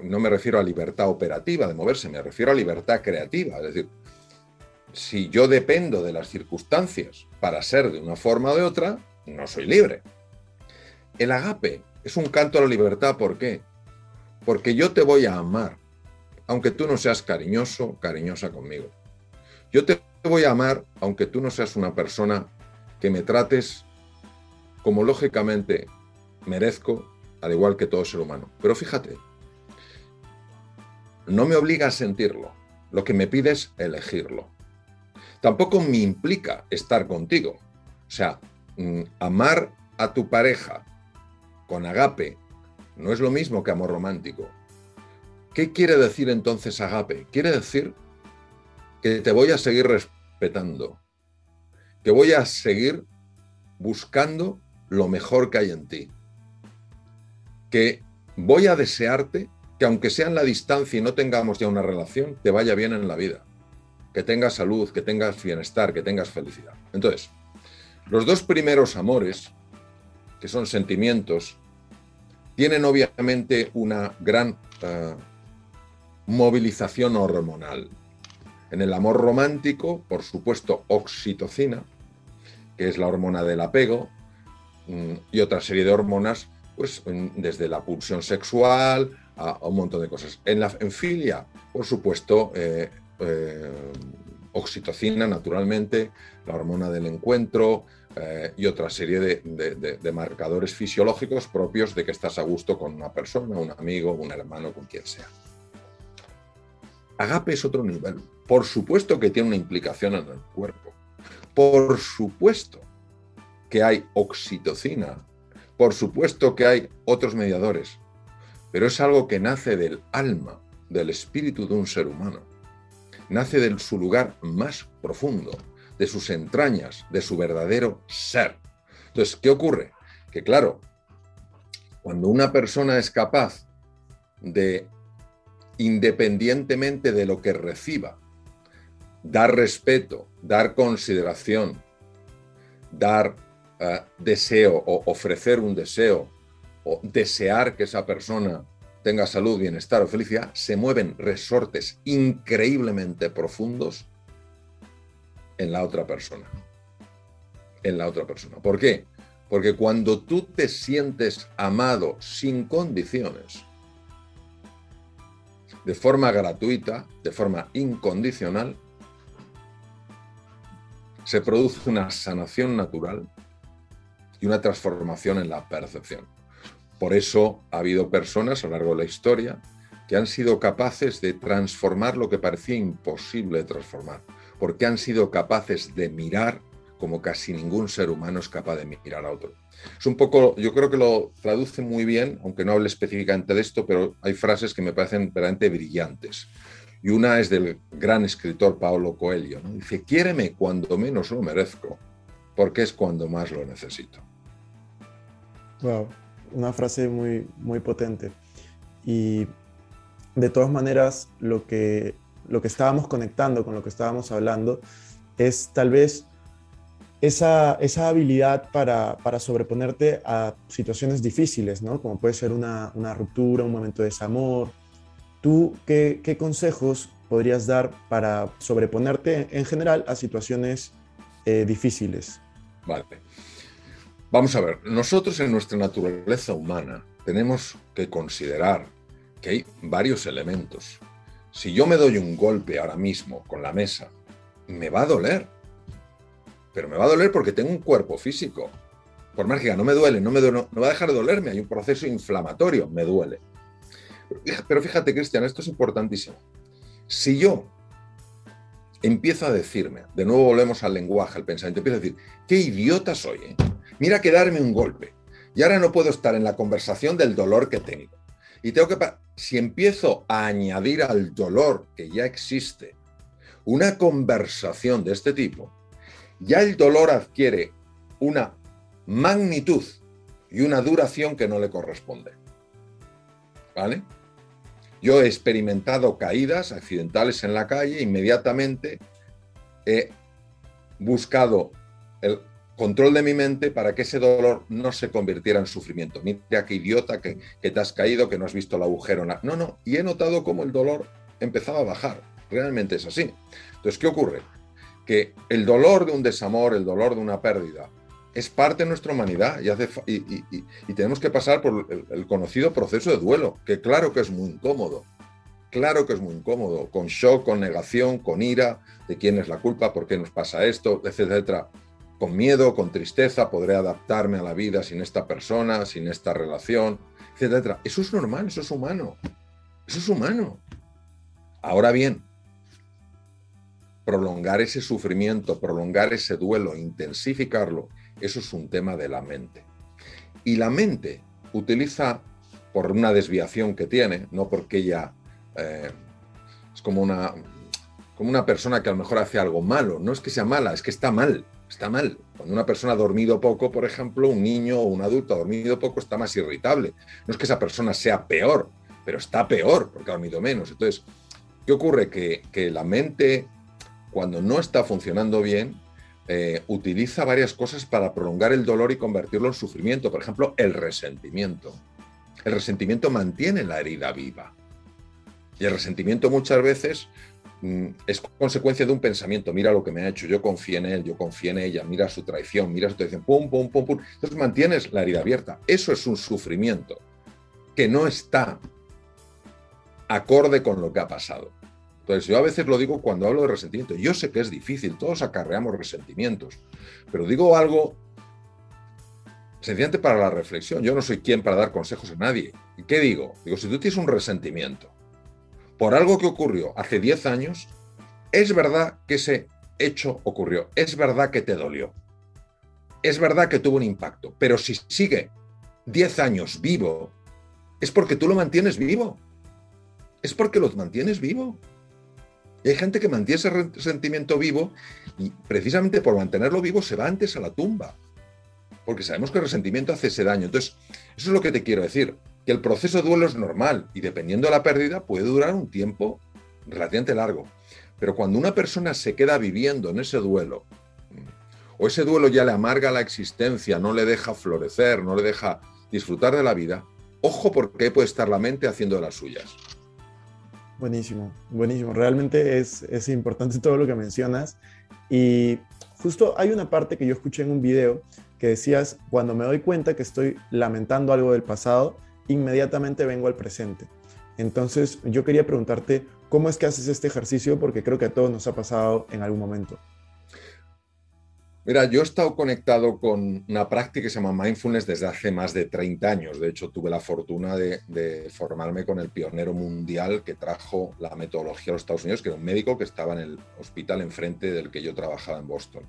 No me refiero a libertad operativa de moverse, me refiero a libertad creativa. Es decir, si yo dependo de las circunstancias para ser de una forma o de otra, no soy libre. El agape es un canto a la libertad, ¿por qué? Porque yo te voy a amar, aunque tú no seas cariñoso, cariñosa conmigo. Yo te voy a amar, aunque tú no seas una persona que me trates como lógicamente merezco, al igual que todo ser humano. Pero fíjate, no me obliga a sentirlo, lo que me pide es elegirlo. Tampoco me implica estar contigo. O sea, mm, amar a tu pareja con agape no es lo mismo que amor romántico. ¿Qué quiere decir entonces agape? Quiere decir que te voy a seguir respetando, que voy a seguir buscando lo mejor que hay en ti, que voy a desearte que aunque sea en la distancia y no tengamos ya una relación, te vaya bien en la vida, que tengas salud, que tengas bienestar, que tengas felicidad. Entonces, los dos primeros amores, que son sentimientos, tienen obviamente una gran eh, movilización hormonal. En el amor romántico, por supuesto, oxitocina, que es la hormona del apego, mm, y otra serie de hormonas, pues desde la pulsión sexual a, un montón de cosas. En la filia, por supuesto, eh, eh, oxitocina, naturalmente, la hormona del encuentro eh, y otra serie de, de, marcadores fisiológicos propios de que estás a gusto con una persona, un amigo, un hermano, con quien sea. Agape es otro nivel. Por supuesto que tiene una implicación en el cuerpo. Por supuesto que hay oxitocina. Por supuesto que hay otros mediadores. Pero es algo que nace del alma, del espíritu de un ser humano. Nace de su lugar más profundo, de sus entrañas, de su verdadero ser. Entonces, ¿qué ocurre? Que claro, cuando una persona es capaz de, independientemente de lo que reciba, dar respeto, dar consideración, dar eh, deseo o ofrecer un deseo o desear que esa persona tenga salud, bienestar o felicidad, se mueven resortes increíblemente profundos en la otra persona. En la otra persona. ¿Por qué? Porque cuando tú te sientes amado sin condiciones, de forma gratuita, de forma incondicional, se produce una sanación natural y una transformación en la percepción. Por eso ha habido personas a lo largo de la historia que han sido capaces de transformar lo que parecía imposible de transformar, porque han sido capaces de mirar como casi ningún ser humano es capaz de mirar a otro. Es un poco, yo creo que lo traduce muy bien, aunque no hable específicamente de esto, pero hay frases que me parecen verdaderamente brillantes. Y una es del gran escritor Paolo Coelho. Dice, quiéreme cuando menos lo merezco, porque es cuando más lo necesito. Wow, una frase muy, muy potente. Y de todas maneras, lo que, lo que estábamos conectando con lo que estábamos hablando es tal vez esa, esa habilidad para, para, sobreponerte a situaciones difíciles, ¿no? Como puede ser una, una ruptura, un momento de desamor. ¿Tú qué, consejos podrías dar para sobreponerte en general a situaciones eh, difíciles? Vale. Vamos a ver, nosotros en nuestra naturaleza humana tenemos que considerar que hay varios elementos. Si yo me doy un golpe ahora mismo con la mesa, me va a doler. Pero me va a doler porque tengo un cuerpo físico. Por que no me duele, no me, no, va a dejar de dolerme, hay un proceso inflamatorio, me duele. Pero fíjate, Cristian, esto es importantísimo. Si yo empiezo a decirme, de nuevo volvemos al lenguaje, al pensamiento, empiezo a decir, qué idiota soy, ¿eh? Mira que darme un golpe. Y ahora no puedo estar en la conversación del dolor que tengo. Y tengo que, si empiezo a añadir al dolor que ya existe una conversación de este tipo, ya el dolor adquiere una magnitud y una duración que no le corresponde. ¿Vale? Yo he experimentado caídas accidentales en la calle, inmediatamente he buscado el control de mi mente para que ese dolor no se convirtiera en sufrimiento. Mira qué idiota que, te has caído, que no has visto el agujero. No, no, y he notado cómo el dolor empezaba a bajar. Realmente es así. Entonces, ¿qué ocurre? Que el dolor de un desamor, el dolor de una pérdida, es parte de nuestra humanidad y, tenemos que pasar por el, conocido proceso de duelo, que claro que es muy incómodo, claro que es muy incómodo, con shock, con negación, con ira, de quién es la culpa, por qué nos pasa esto, etcétera. Con miedo, con tristeza, podré adaptarme a la vida sin esta persona, sin esta relación, etcétera. Eso es normal, eso es humano, eso es humano. Ahora bien, prolongar ese sufrimiento, prolongar ese duelo, intensificarlo, eso es un tema de la mente. Y la mente utiliza, por una desviación que tiene, no porque ella eh, es como una, como una persona que a lo mejor hace algo malo, no es que sea mala, es que está mal, está mal. Cuando una persona ha dormido poco, por ejemplo, un niño o un adulto ha dormido poco, está más irritable. No es que esa persona sea peor, pero está peor porque ha dormido menos. Entonces, ¿qué ocurre? Que, que la mente, cuando no está funcionando bien, eh, utiliza varias cosas para prolongar el dolor y convertirlo en sufrimiento. Por ejemplo, el resentimiento. El resentimiento mantiene la herida viva. Y el resentimiento muchas veces mm, es consecuencia de un pensamiento. Mira lo que me ha hecho, yo confío en él, yo confío en ella, mira su traición, mira su traición, pum, pum, pum, pum. Entonces mantienes la herida abierta. Eso es un sufrimiento que no está acorde con lo que ha pasado. Entonces, yo a veces lo digo cuando hablo de resentimiento. Yo sé que es difícil, todos acarreamos resentimientos, pero digo algo sencillamente para la reflexión. Yo no soy quien para dar consejos a nadie. ¿Y qué digo? Digo, si tú tienes un resentimiento por algo que ocurrió hace 10 años, es verdad que ese hecho ocurrió, es verdad que te dolió, es verdad que tuvo un impacto, pero si sigue 10 años vivo, es porque tú lo mantienes vivo. Es porque lo mantienes vivo. Y hay gente que mantiene ese resentimiento vivo y precisamente por mantenerlo vivo se va antes a la tumba. Porque sabemos que el resentimiento hace ese daño. Entonces, eso es lo que te quiero decir. Que el proceso de duelo es normal y dependiendo de la pérdida puede durar un tiempo relativamente largo. Pero cuando una persona se queda viviendo en ese duelo, o ese duelo ya le amarga la existencia, no le deja florecer, no le deja disfrutar de la vida, ojo porque puede estar la mente haciendo de las suyas. Buenísimo, buenísimo. Realmente es, es importante todo lo que mencionas. Y justo hay una parte que yo escuché en un video que decías, cuando me doy cuenta que estoy lamentando algo del pasado, inmediatamente vengo al presente. Entonces yo quería preguntarte, ¿cómo es que haces este ejercicio? Porque creo que a todos nos ha pasado en algún momento. Mira, yo he estado conectado con una práctica que se llama mindfulness desde hace más de 30 años. De hecho, tuve la fortuna de, formarme con el pionero mundial que trajo la metodología a los Estados Unidos, que era un médico que estaba en el hospital enfrente del que yo trabajaba en Boston.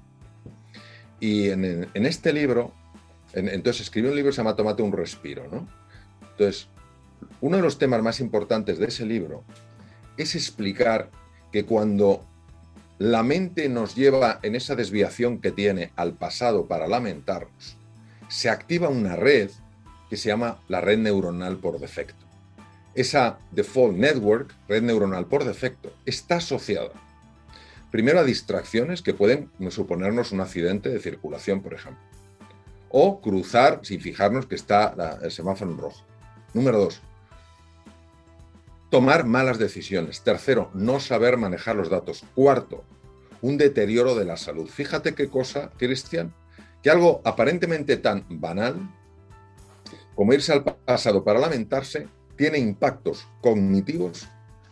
Y en, este libro, entonces escribió un libro que se llama Tómate un respiro. ¿no? Entonces, uno de los temas más importantes de ese libro es explicar que cuando la mente nos lleva en esa desviación que tiene al pasado para lamentarnos. Se activa una red que se llama la red neuronal por defecto. Esa default network, red neuronal por defecto, está asociada primero a distracciones que pueden suponernos un accidente de circulación, por ejemplo, o cruzar sin fijarnos que está el semáforo en rojo. Número dos, Tomar malas decisiones. Tercero, no saber manejar los datos. Cuarto, un deterioro de la salud. Fíjate qué cosa, Cristian, que algo aparentemente tan banal como irse al pasado para lamentarse tiene impactos cognitivos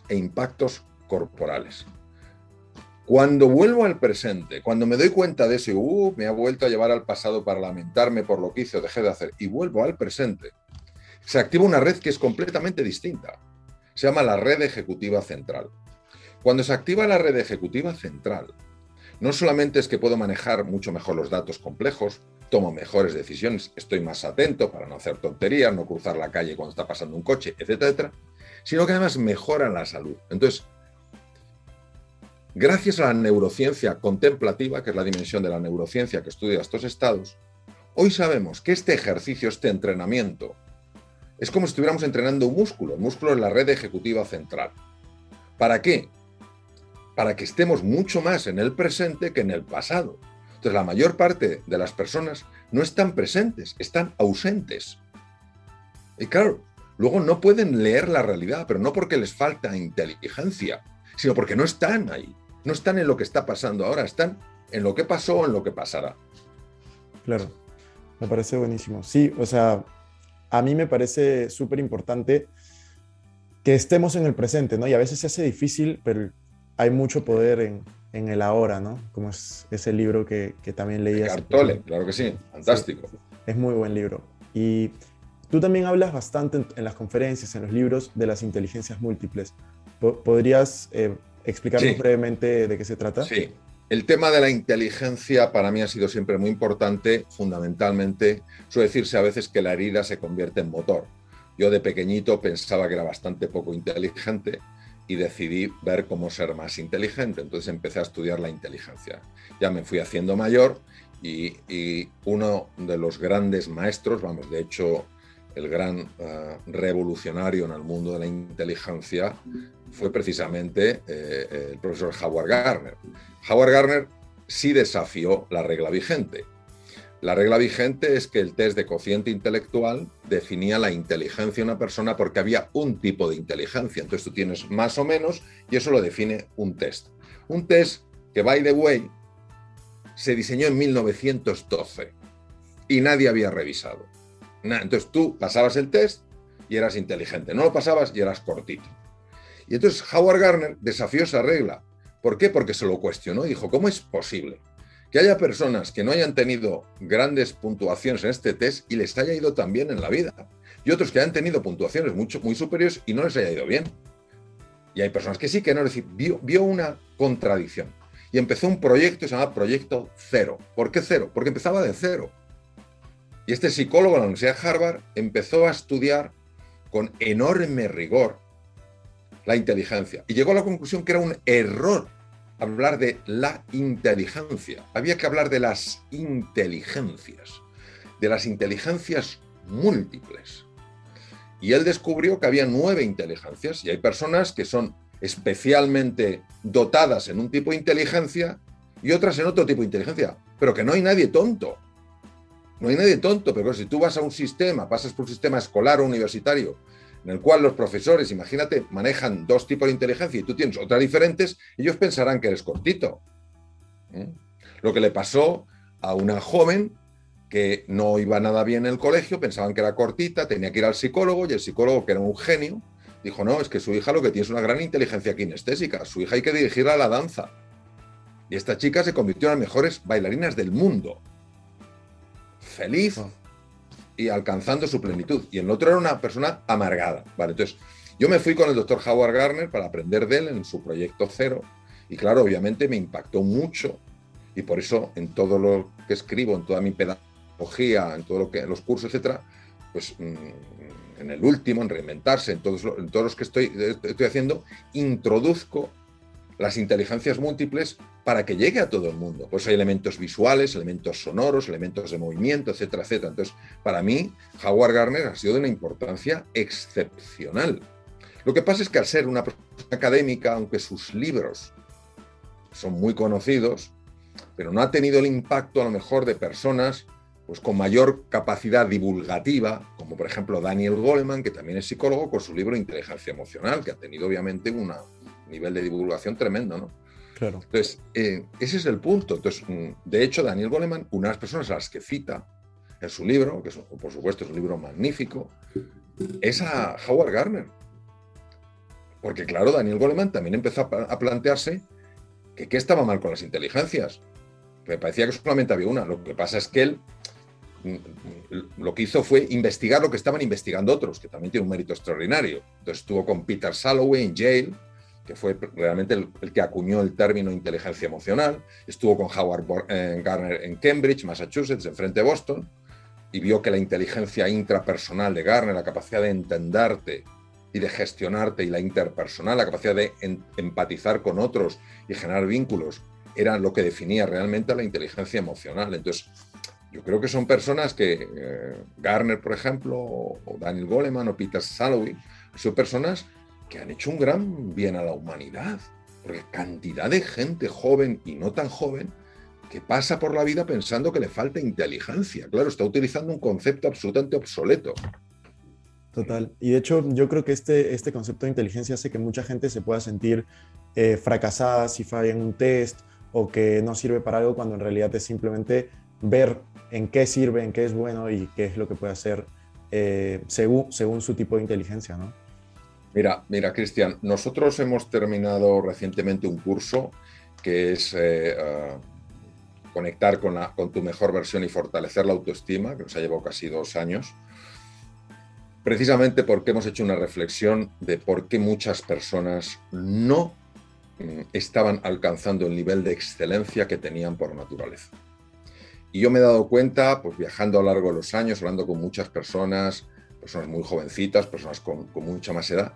e impactos corporales. Cuando vuelvo al presente, cuando me doy cuenta de eso uh, me ha vuelto a llevar al pasado para lamentarme por lo que hice o dejé de hacer, y vuelvo al presente, se activa una red que es completamente distinta se llama la red ejecutiva central. Cuando se activa la red ejecutiva central, no solamente es que puedo manejar mucho mejor los datos complejos, tomo mejores decisiones, estoy más atento para no hacer tonterías, no cruzar la calle cuando está pasando un coche, etcétera, etcétera, sino que además mejora la salud. Entonces, gracias a la neurociencia contemplativa, que es la dimensión de la neurociencia que estudia estos estados, hoy sabemos que este ejercicio, este entrenamiento, es como si estuviéramos entrenando un músculo. El músculo es la red ejecutiva central. ¿Para qué? Para que estemos mucho más en el presente que en el pasado. Entonces, la mayor parte de las personas no están presentes, están ausentes. Y claro, luego no pueden leer la realidad, pero no porque les falta inteligencia, sino porque no están ahí. No están en lo que está pasando ahora, están en lo que pasó o en lo que pasará. Claro, me parece buenísimo. Sí, o sea, a mí me parece súper importante que estemos en el presente, ¿no? Y a veces se hace difícil, pero hay mucho poder en, en el ahora, ¿no? Como es ese libro que, que también leí. Cartole, claro que sí, fantástico. es muy buen libro. Y tú también hablas bastante en, las conferencias, en los libros, de las inteligencias múltiples. ¿Podrías eh, explicarnos brevemente de qué se trata? Sí. El tema de la inteligencia para mí ha sido siempre muy importante, fundamentalmente, suele decirse a veces que la herida se convierte en motor. Yo de pequeñito pensaba que era bastante poco inteligente y decidí ver cómo ser más inteligente. Entonces empecé a estudiar la inteligencia. Ya me fui haciendo mayor y, uno de los grandes maestros, vamos, de hecho, el gran eh, revolucionario en el mundo de la inteligencia fue precisamente eh, el profesor Howard Gardner. Howard Gardner sí desafió la regla vigente la regla vigente es que el test de cociente intelectual definía la inteligencia de una persona porque había un tipo de inteligencia. Entonces tú tienes más o menos y eso lo define un test. Un test que, by the way, se diseñó en 1912 y nadie había revisado. Entonces tú pasabas el test y eras inteligente. No lo pasabas y eras cortito. Y entonces Howard Gardner desafió esa regla. ¿Por qué? Porque se lo cuestionó y dijo, ¿cómo es posible? que haya personas que no hayan tenido grandes puntuaciones en este test y les haya ido tan bien en la vida. Y otros que hayan tenido puntuaciones mucho, muy superiores y no les haya ido bien. Y hay personas que sí, que no, es decir, vio, vio una contradicción. Y empezó un proyecto que se llama Proyecto Cero. ¿Por qué cero? Porque empezaba de cero. Y este psicólogo de la Universidad de Harvard empezó a estudiar con enorme rigor la inteligencia y llegó a la conclusión que era un error hablar de la inteligencia, había que hablar de las inteligencias, de las inteligencias múltiples. Y él descubrió que había nueve inteligencias y hay personas que son especialmente dotadas en un tipo de inteligencia y otras en otro tipo de inteligencia, pero que no hay nadie tonto. No hay nadie tonto, pero si tú vas a un sistema, pasas por un sistema escolar o universitario en el cual los profesores, imagínate, manejan dos tipos de inteligencia y tú tienes otras diferentes, ellos pensarán que eres cortito. ¿eh? Lo que le pasó a una joven que no iba nada bien en el colegio, pensaban que era cortita, tenía que ir al psicólogo y el psicólogo, que era un genio, dijo, no, es que su hija lo que tiene es una gran inteligencia kinestésica, su hija hay que dirigirla a la danza. Y esta chica se convirtió en las mejores bailarinas del mundo. Feliz, ah y alcanzando su plenitud. Y el otro era una persona amargada. Vale, entonces yo me fui con el doctor Howard Garner para aprender de él en su proyecto cero. Y claro, obviamente me impactó mucho. Y por eso en todo lo que escribo, en toda mi pedagogía, en todo lo que, los cursos, etcétera, pues mm, en el último, en reinventarse, en todos, en todos los que estoy, estoy haciendo, introduzco las inteligencias múltiples para que llegue a todo el mundo. Pues hay elementos visuales, elementos sonoros, elementos de movimiento, etcétera, etcétera. Entonces, para mí, Howard Gardner ha sido de una importancia excepcional. Lo que pasa es que al ser una persona académica, aunque sus libros son muy conocidos, pero no ha tenido el impacto a lo mejor de personas pues, con mayor capacidad divulgativa, como por ejemplo Daniel Goleman, que también es psicólogo, con su libro Inteligencia Emocional, que ha tenido obviamente un nivel de divulgación tremendo, ¿no? Claro. Entonces, eh, ese es el punto. Entonces, mm, de hecho, Daniel Goleman, una de las personas a las que cita en su libro, que por supuesto es un libro magnífico, es a Howard Gardner. Porque claro, Daniel Goleman también empezó a plantearse que qué estaba mal con las inteligencias. Me parecía que solamente había una. Lo que pasa es que él lo que hizo fue investigar lo que estaban investigando otros, que también tiene un mérito extraordinario. Entonces estuvo con Peter Salloway en Yale, que fue realmente el, que acuñó el término inteligencia emocional. Estuvo con Howard eh, Gardner en Cambridge, Massachusetts, enfrente de Boston, y vio que la inteligencia intrapersonal de Gardner, la capacidad de entenderte y de gestionarte, y la interpersonal, la capacidad de empatizar con otros y generar vínculos, era lo que definía realmente la inteligencia emocional. Entonces, yo creo que son personas que, eh, Garner, por ejemplo, o, Daniel Goleman, o Peter Salovey, son personas que han hecho un gran bien a la humanidad. Porque cantidad de gente joven y no tan joven que pasa por la vida pensando que le falta inteligencia. Claro, está utilizando un concepto absolutamente obsoleto. Total. Y de hecho, yo creo que este, este concepto de inteligencia hace que mucha gente se pueda sentir eh, fracasada si falla en un test o que no sirve para algo cuando en realidad es simplemente ver en qué sirve, en qué es bueno y qué es lo que puede hacer eh, según, según su tipo de inteligencia, ¿no? Mira, mira, Cristian, nosotros hemos terminado recientemente un curso que es eh, ah, conectar con, la, con tu mejor versión y fortalecer la autoestima, que nos ha llevado casi dos años, precisamente porque hemos hecho una reflexión de por qué muchas personas no mm, estaban alcanzando el nivel de excelencia que tenían por naturaleza. Y yo me he dado cuenta, pues viajando a lo largo de los años, hablando con muchas personas, personas muy jovencitas, personas con, mucha más edad,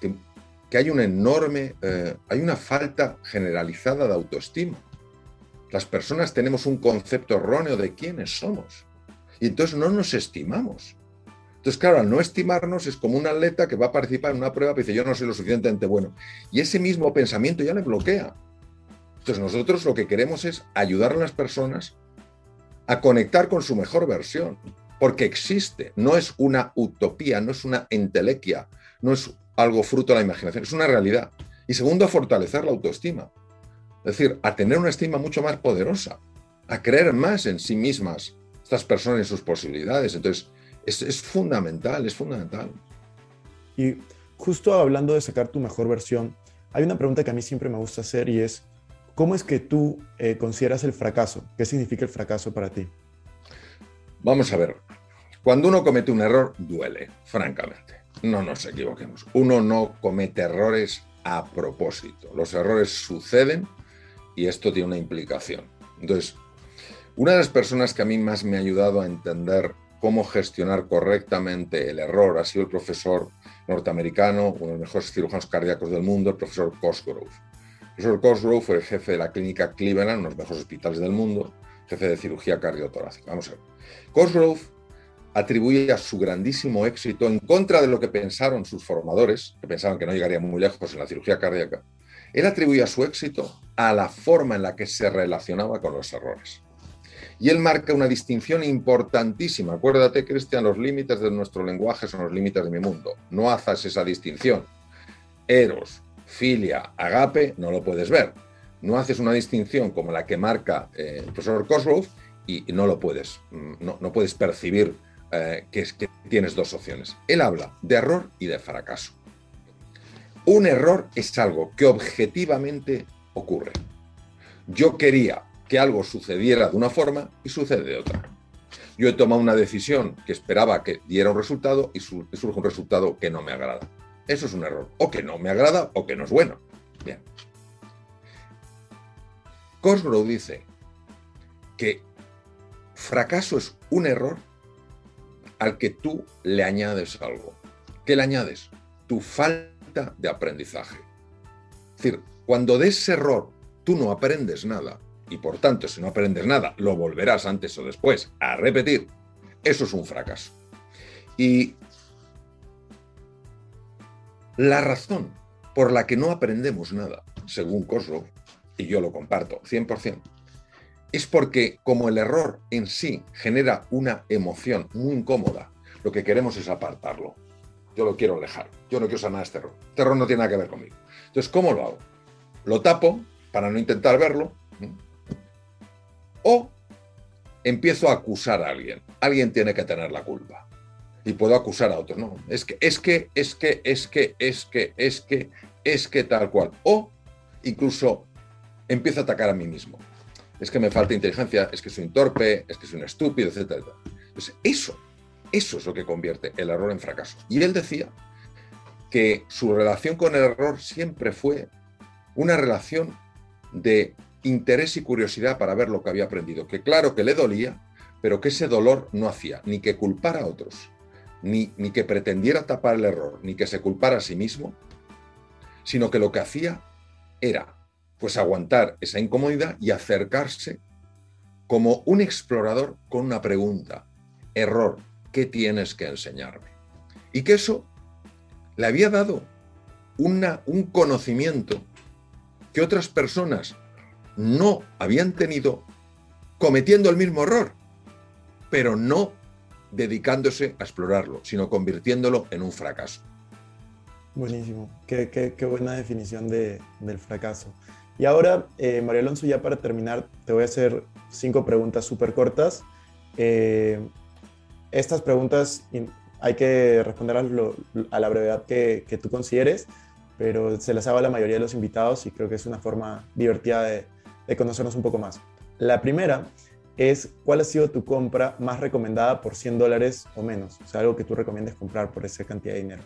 que, hay una enorme, eh, hay una falta generalizada de autoestima. Las personas tenemos un concepto erróneo de quiénes somos. Y entonces no nos estimamos. Entonces, claro, al no estimarnos es como un atleta que va a participar en una prueba y dice, yo no soy lo suficientemente bueno. Y ese mismo pensamiento ya le bloquea. Entonces, nosotros lo que queremos es ayudar a las personas a conectar con su mejor versión, porque existe, no es una utopía, no es una entelequia, no es algo fruto de la imaginación, es una realidad. Y segundo, a fortalecer la autoestima. Es decir, a tener una estima mucho más poderosa, a creer más en sí mismas estas personas y sus posibilidades. Entonces, es, es fundamental, es fundamental. Y justo hablando de sacar tu mejor versión, hay una pregunta que a mí siempre me gusta hacer y es, ¿Cómo es que tú eh, consideras el fracaso? ¿Qué significa el fracaso para ti? Vamos a ver. Cuando uno comete un error, duele, francamente. No nos equivoquemos. Uno no comete errores a propósito. Los errores suceden y esto tiene una implicación. Entonces, una de las personas que a mí más me ha ayudado a entender cómo gestionar correctamente el error ha sido el profesor norteamericano, uno de los mejores cirujanos cardíacos del mundo, el profesor Cosgrove. El profesor Cosgrove fue el jefe de la clínica Cleveland, uno de los mejores hospitales del mundo, jefe de cirugía cardiotorácica. Vamos a ver. Cosgrove atribuye a su grandísimo éxito, en contra de lo que pensaron sus formadores, que pensaban que no llegaría muy lejos en la cirugía cardíaca, él atribuía su éxito a la forma en la que se relacionaba con los errores. Y él marca una distinción importantísima. Acuérdate, Cristian, los límites de nuestro lenguaje son los límites de mi mundo. No haces esa distinción. Eros, filia, agape, no lo puedes ver. No haces una distinción como la que marca eh, el profesor Cosgrove y no lo puedes, mm, no, puedes percibir eh, que, es, que tienes dos opciones. Él habla de error y de fracaso. Un error es algo que objetivamente ocurre. Yo quería que algo sucediera de una forma y sucede de otra. Yo he tomado una decisión que esperaba que diera un resultado y surge un resultado que no me agrada. Eso es un error. O que no me agrada o que no es bueno. Bien. Cosgrove dice que fracaso es un error al que tú le añades algo. ¿Qué le añades? Tu falta de aprendizaje. Es decir, cuando de ese error tú no aprendes nada, y por tanto si no aprendes nada, lo volverás antes o después a repetir, eso es un fracaso. Y la razón por la que no aprendemos nada, según Cosgrove, y yo lo comparto 100%, es porque como el error en sí genera una emoción muy incómoda, lo que queremos es apartarlo. Yo lo quiero alejar. Yo no quiero de este error. Este error no tiene nada que ver conmigo. Entonces, ¿cómo lo hago? Lo tapo para no intentar verlo. O empiezo a acusar a alguien. Alguien tiene que tener la culpa y puedo acusar a otros. No, es que, es que, es que, es que, es que, es que, es que tal cual. O incluso empiezo a atacar a mí mismo. Es que me falta inteligencia, es que soy un torpe, es que soy un estúpido, etc. Entonces, eso, eso es lo que convierte el error en fracaso. Y él decía que su relación con el error siempre fue una relación de interés y curiosidad para ver lo que había aprendido. Que claro que le dolía, pero que ese dolor no hacía ni que culpar a otros, ni, que pretendiera tapar el error, ni que se culpara a sí mismo, sino que lo que hacía era pues aguantar esa incomodidad y acercarse como un explorador con una pregunta. Error, ¿qué tienes que enseñarme? Y que eso le había dado una, un conocimiento que otras personas no habían tenido cometiendo el mismo error, pero no dedicándose a explorarlo, sino convirtiéndolo en un fracaso. Buenísimo, qué, buena definición de, del fracaso. Y ahora, eh, María Alonso, ya para terminar, te voy a hacer cinco preguntas súper cortas. Eh, estas preguntas hay que responderlas a la brevedad que, que, tú consideres, pero se las hago a la mayoría de los invitados y creo que es una forma divertida de, de conocernos un poco más. La primera es cuál ha sido tu compra más recomendada por 100 dólares o menos, o sea, algo que tú recomiendes comprar por esa cantidad de dinero.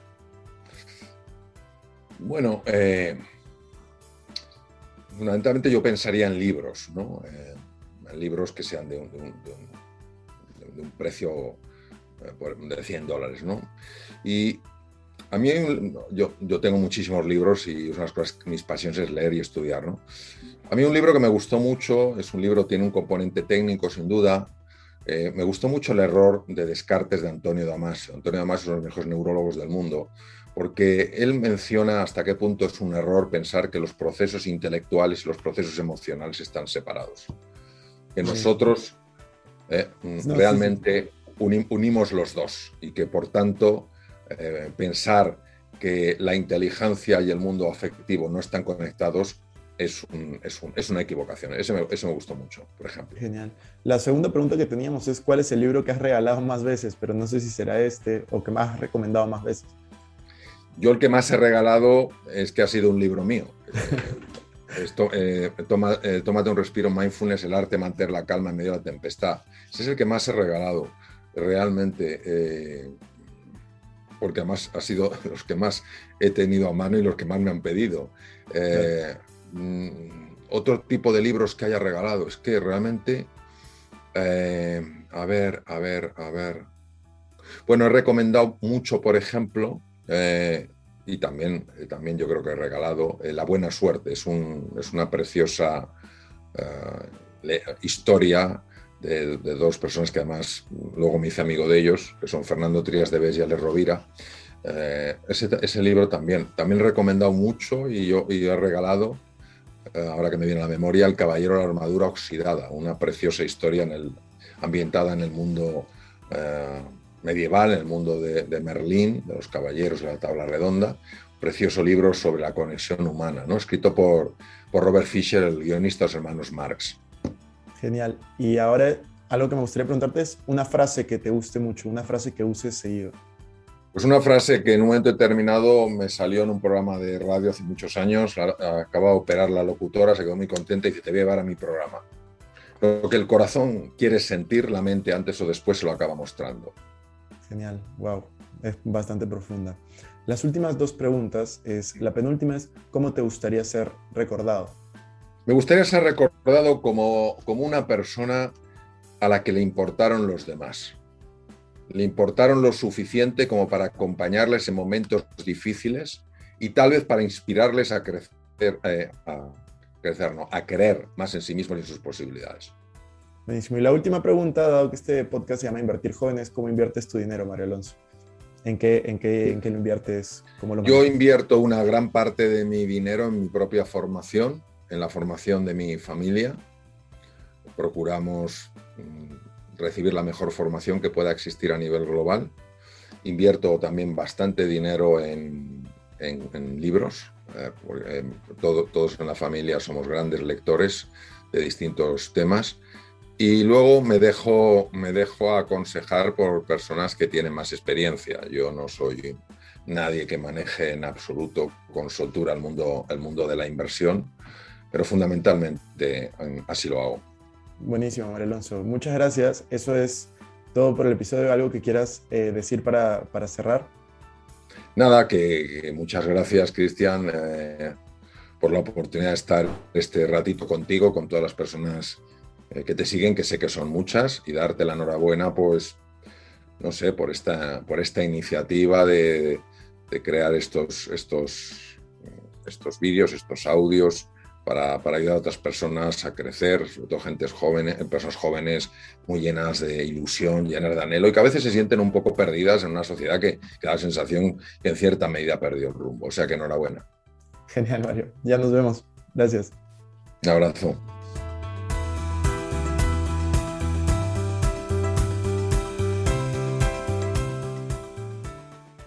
Bueno, eh, fundamentalmente yo pensaría en libros, ¿no? Eh, en libros que sean de un, precio eh, de 100 dólares, ¿no? Y a mí yo, yo, tengo muchísimos libros y una de las cosas, mis pasiones es leer y estudiar, ¿no? A mí un libro que me gustó mucho, es un libro, tiene un componente técnico sin duda, eh, me gustó mucho el error de Descartes de Antonio Damasio. Antonio Damasio es uno de los mejores neurólogos del mundo, porque él menciona hasta qué punto es un error pensar que los procesos intelectuales y los procesos emocionales están separados. Que nosotros eh, realmente unimos los dos y que por tanto eh, pensar que la inteligencia y el mundo afectivo no están conectados es, es, una equivocación. Ese me, me, gustó mucho, por ejemplo. Genial. La segunda pregunta que teníamos es cuál es el libro que has regalado más veces, pero no sé si será este o que más has recomendado más veces. Yo el que más he regalado es que ha sido un libro mío. Eh, esto, eh, toma, eh, tómate un respiro, mindfulness, el arte de mantener la calma en medio de la tempestad. Ese es el que más he regalado, realmente, porque además ha sido los que más he tenido a mano y los que más me han pedido. Mm, otro tipo de libros que haya regalado, es que realmente, a ver, a ver, a ver. Bueno, he recomendado mucho, por ejemplo, eh, y también, eh, también yo creo que he regalado eh, La Buena Suerte. Es, un, es una preciosa historia de, dos personas que además luego me hice amigo de ellos, que son Fernando Trías de Bes y Ale Rovira. Ese, ese, libro también, también he recomendado mucho y yo y he regalado, ahora que me viene a la memoria, El Caballero de la Armadura Oxidada, una preciosa historia en el, ambientada en el mundo medieval, en el mundo de, Merlín, de los caballeros de la tabla redonda, precioso libro sobre la conexión humana, ¿no? escrito por, por Robert Fisher, el guionista de los hermanos Marx. Genial. Y ahora algo que me gustaría preguntarte es una frase que te guste mucho, una frase que uses seguido. Pues una frase que en un momento determinado me salió en un programa de radio hace muchos años, acaba de operar la locutora, se quedó muy contenta y dice, te voy a llevar a mi programa. Lo que el corazón quiere sentir, la mente antes o después se lo acaba mostrando. Genial, wow, es bastante profunda. Las últimas dos preguntas es, la penúltima es, ¿cómo te gustaría ser recordado? Me gustaría ser recordado como, como una persona a la que le importaron los demás. Le importaron lo suficiente como para acompañarles en momentos difíciles y tal vez para inspirarles a crecer, eh, a crecer, no, a creer más en sí mismos y en sus posibilidades. Buenísimo. Y la última pregunta, dado que este podcast se llama Invertir Jóvenes, ¿cómo inviertes tu dinero, Mario Alonso? ¿En qué, en qué, en qué lo inviertes? ¿Cómo lo Yo invierto una gran parte de mi dinero en mi propia formación, en la formación de mi familia. Procuramos mm, recibir la mejor formación que pueda existir a nivel global. Invierto también bastante dinero en, libros. Eh, eh, todos en la familia somos grandes lectores de distintos temas y luego me dejo, me dejo aconsejar por personas que tienen más experiencia. Yo no soy nadie que maneje en absoluto con soltura el mundo, el mundo de la inversión, pero fundamentalmente así lo hago. Buenísimo, María Alonso. Muchas gracias. Eso es todo por el episodio. ¿Algo que quieras eh, decir para, para, cerrar? Nada, que, muchas gracias, Cristian, eh, por la oportunidad de estar este ratito contigo, con todas las personas eh, que te siguen, que sé que son muchas, y darte la enhorabuena, pues, no sé, por esta, por esta iniciativa de, crear estos, estos, estos vídeos, estos audios para, ayudar a otras personas a crecer, sobre todo gente jóvenes, personas jóvenes muy llenas de ilusión, llenas de anhelo y que a veces se sienten un poco perdidas en una sociedad que, que da la sensación que en cierta medida perdió el rumbo. O sea que enhorabuena. Genial, Mario. Ya nos vemos. Gracias. Un abrazo.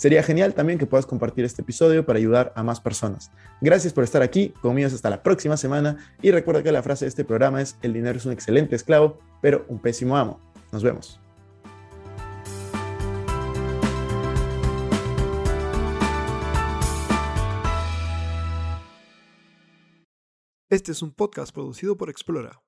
Sería genial también que puedas compartir este episodio para ayudar a más personas. Gracias por estar aquí, conmigo hasta la próxima semana y recuerda que la frase de este programa es, el dinero es un excelente esclavo, pero un pésimo amo. Nos vemos. Este es un podcast producido por Explora.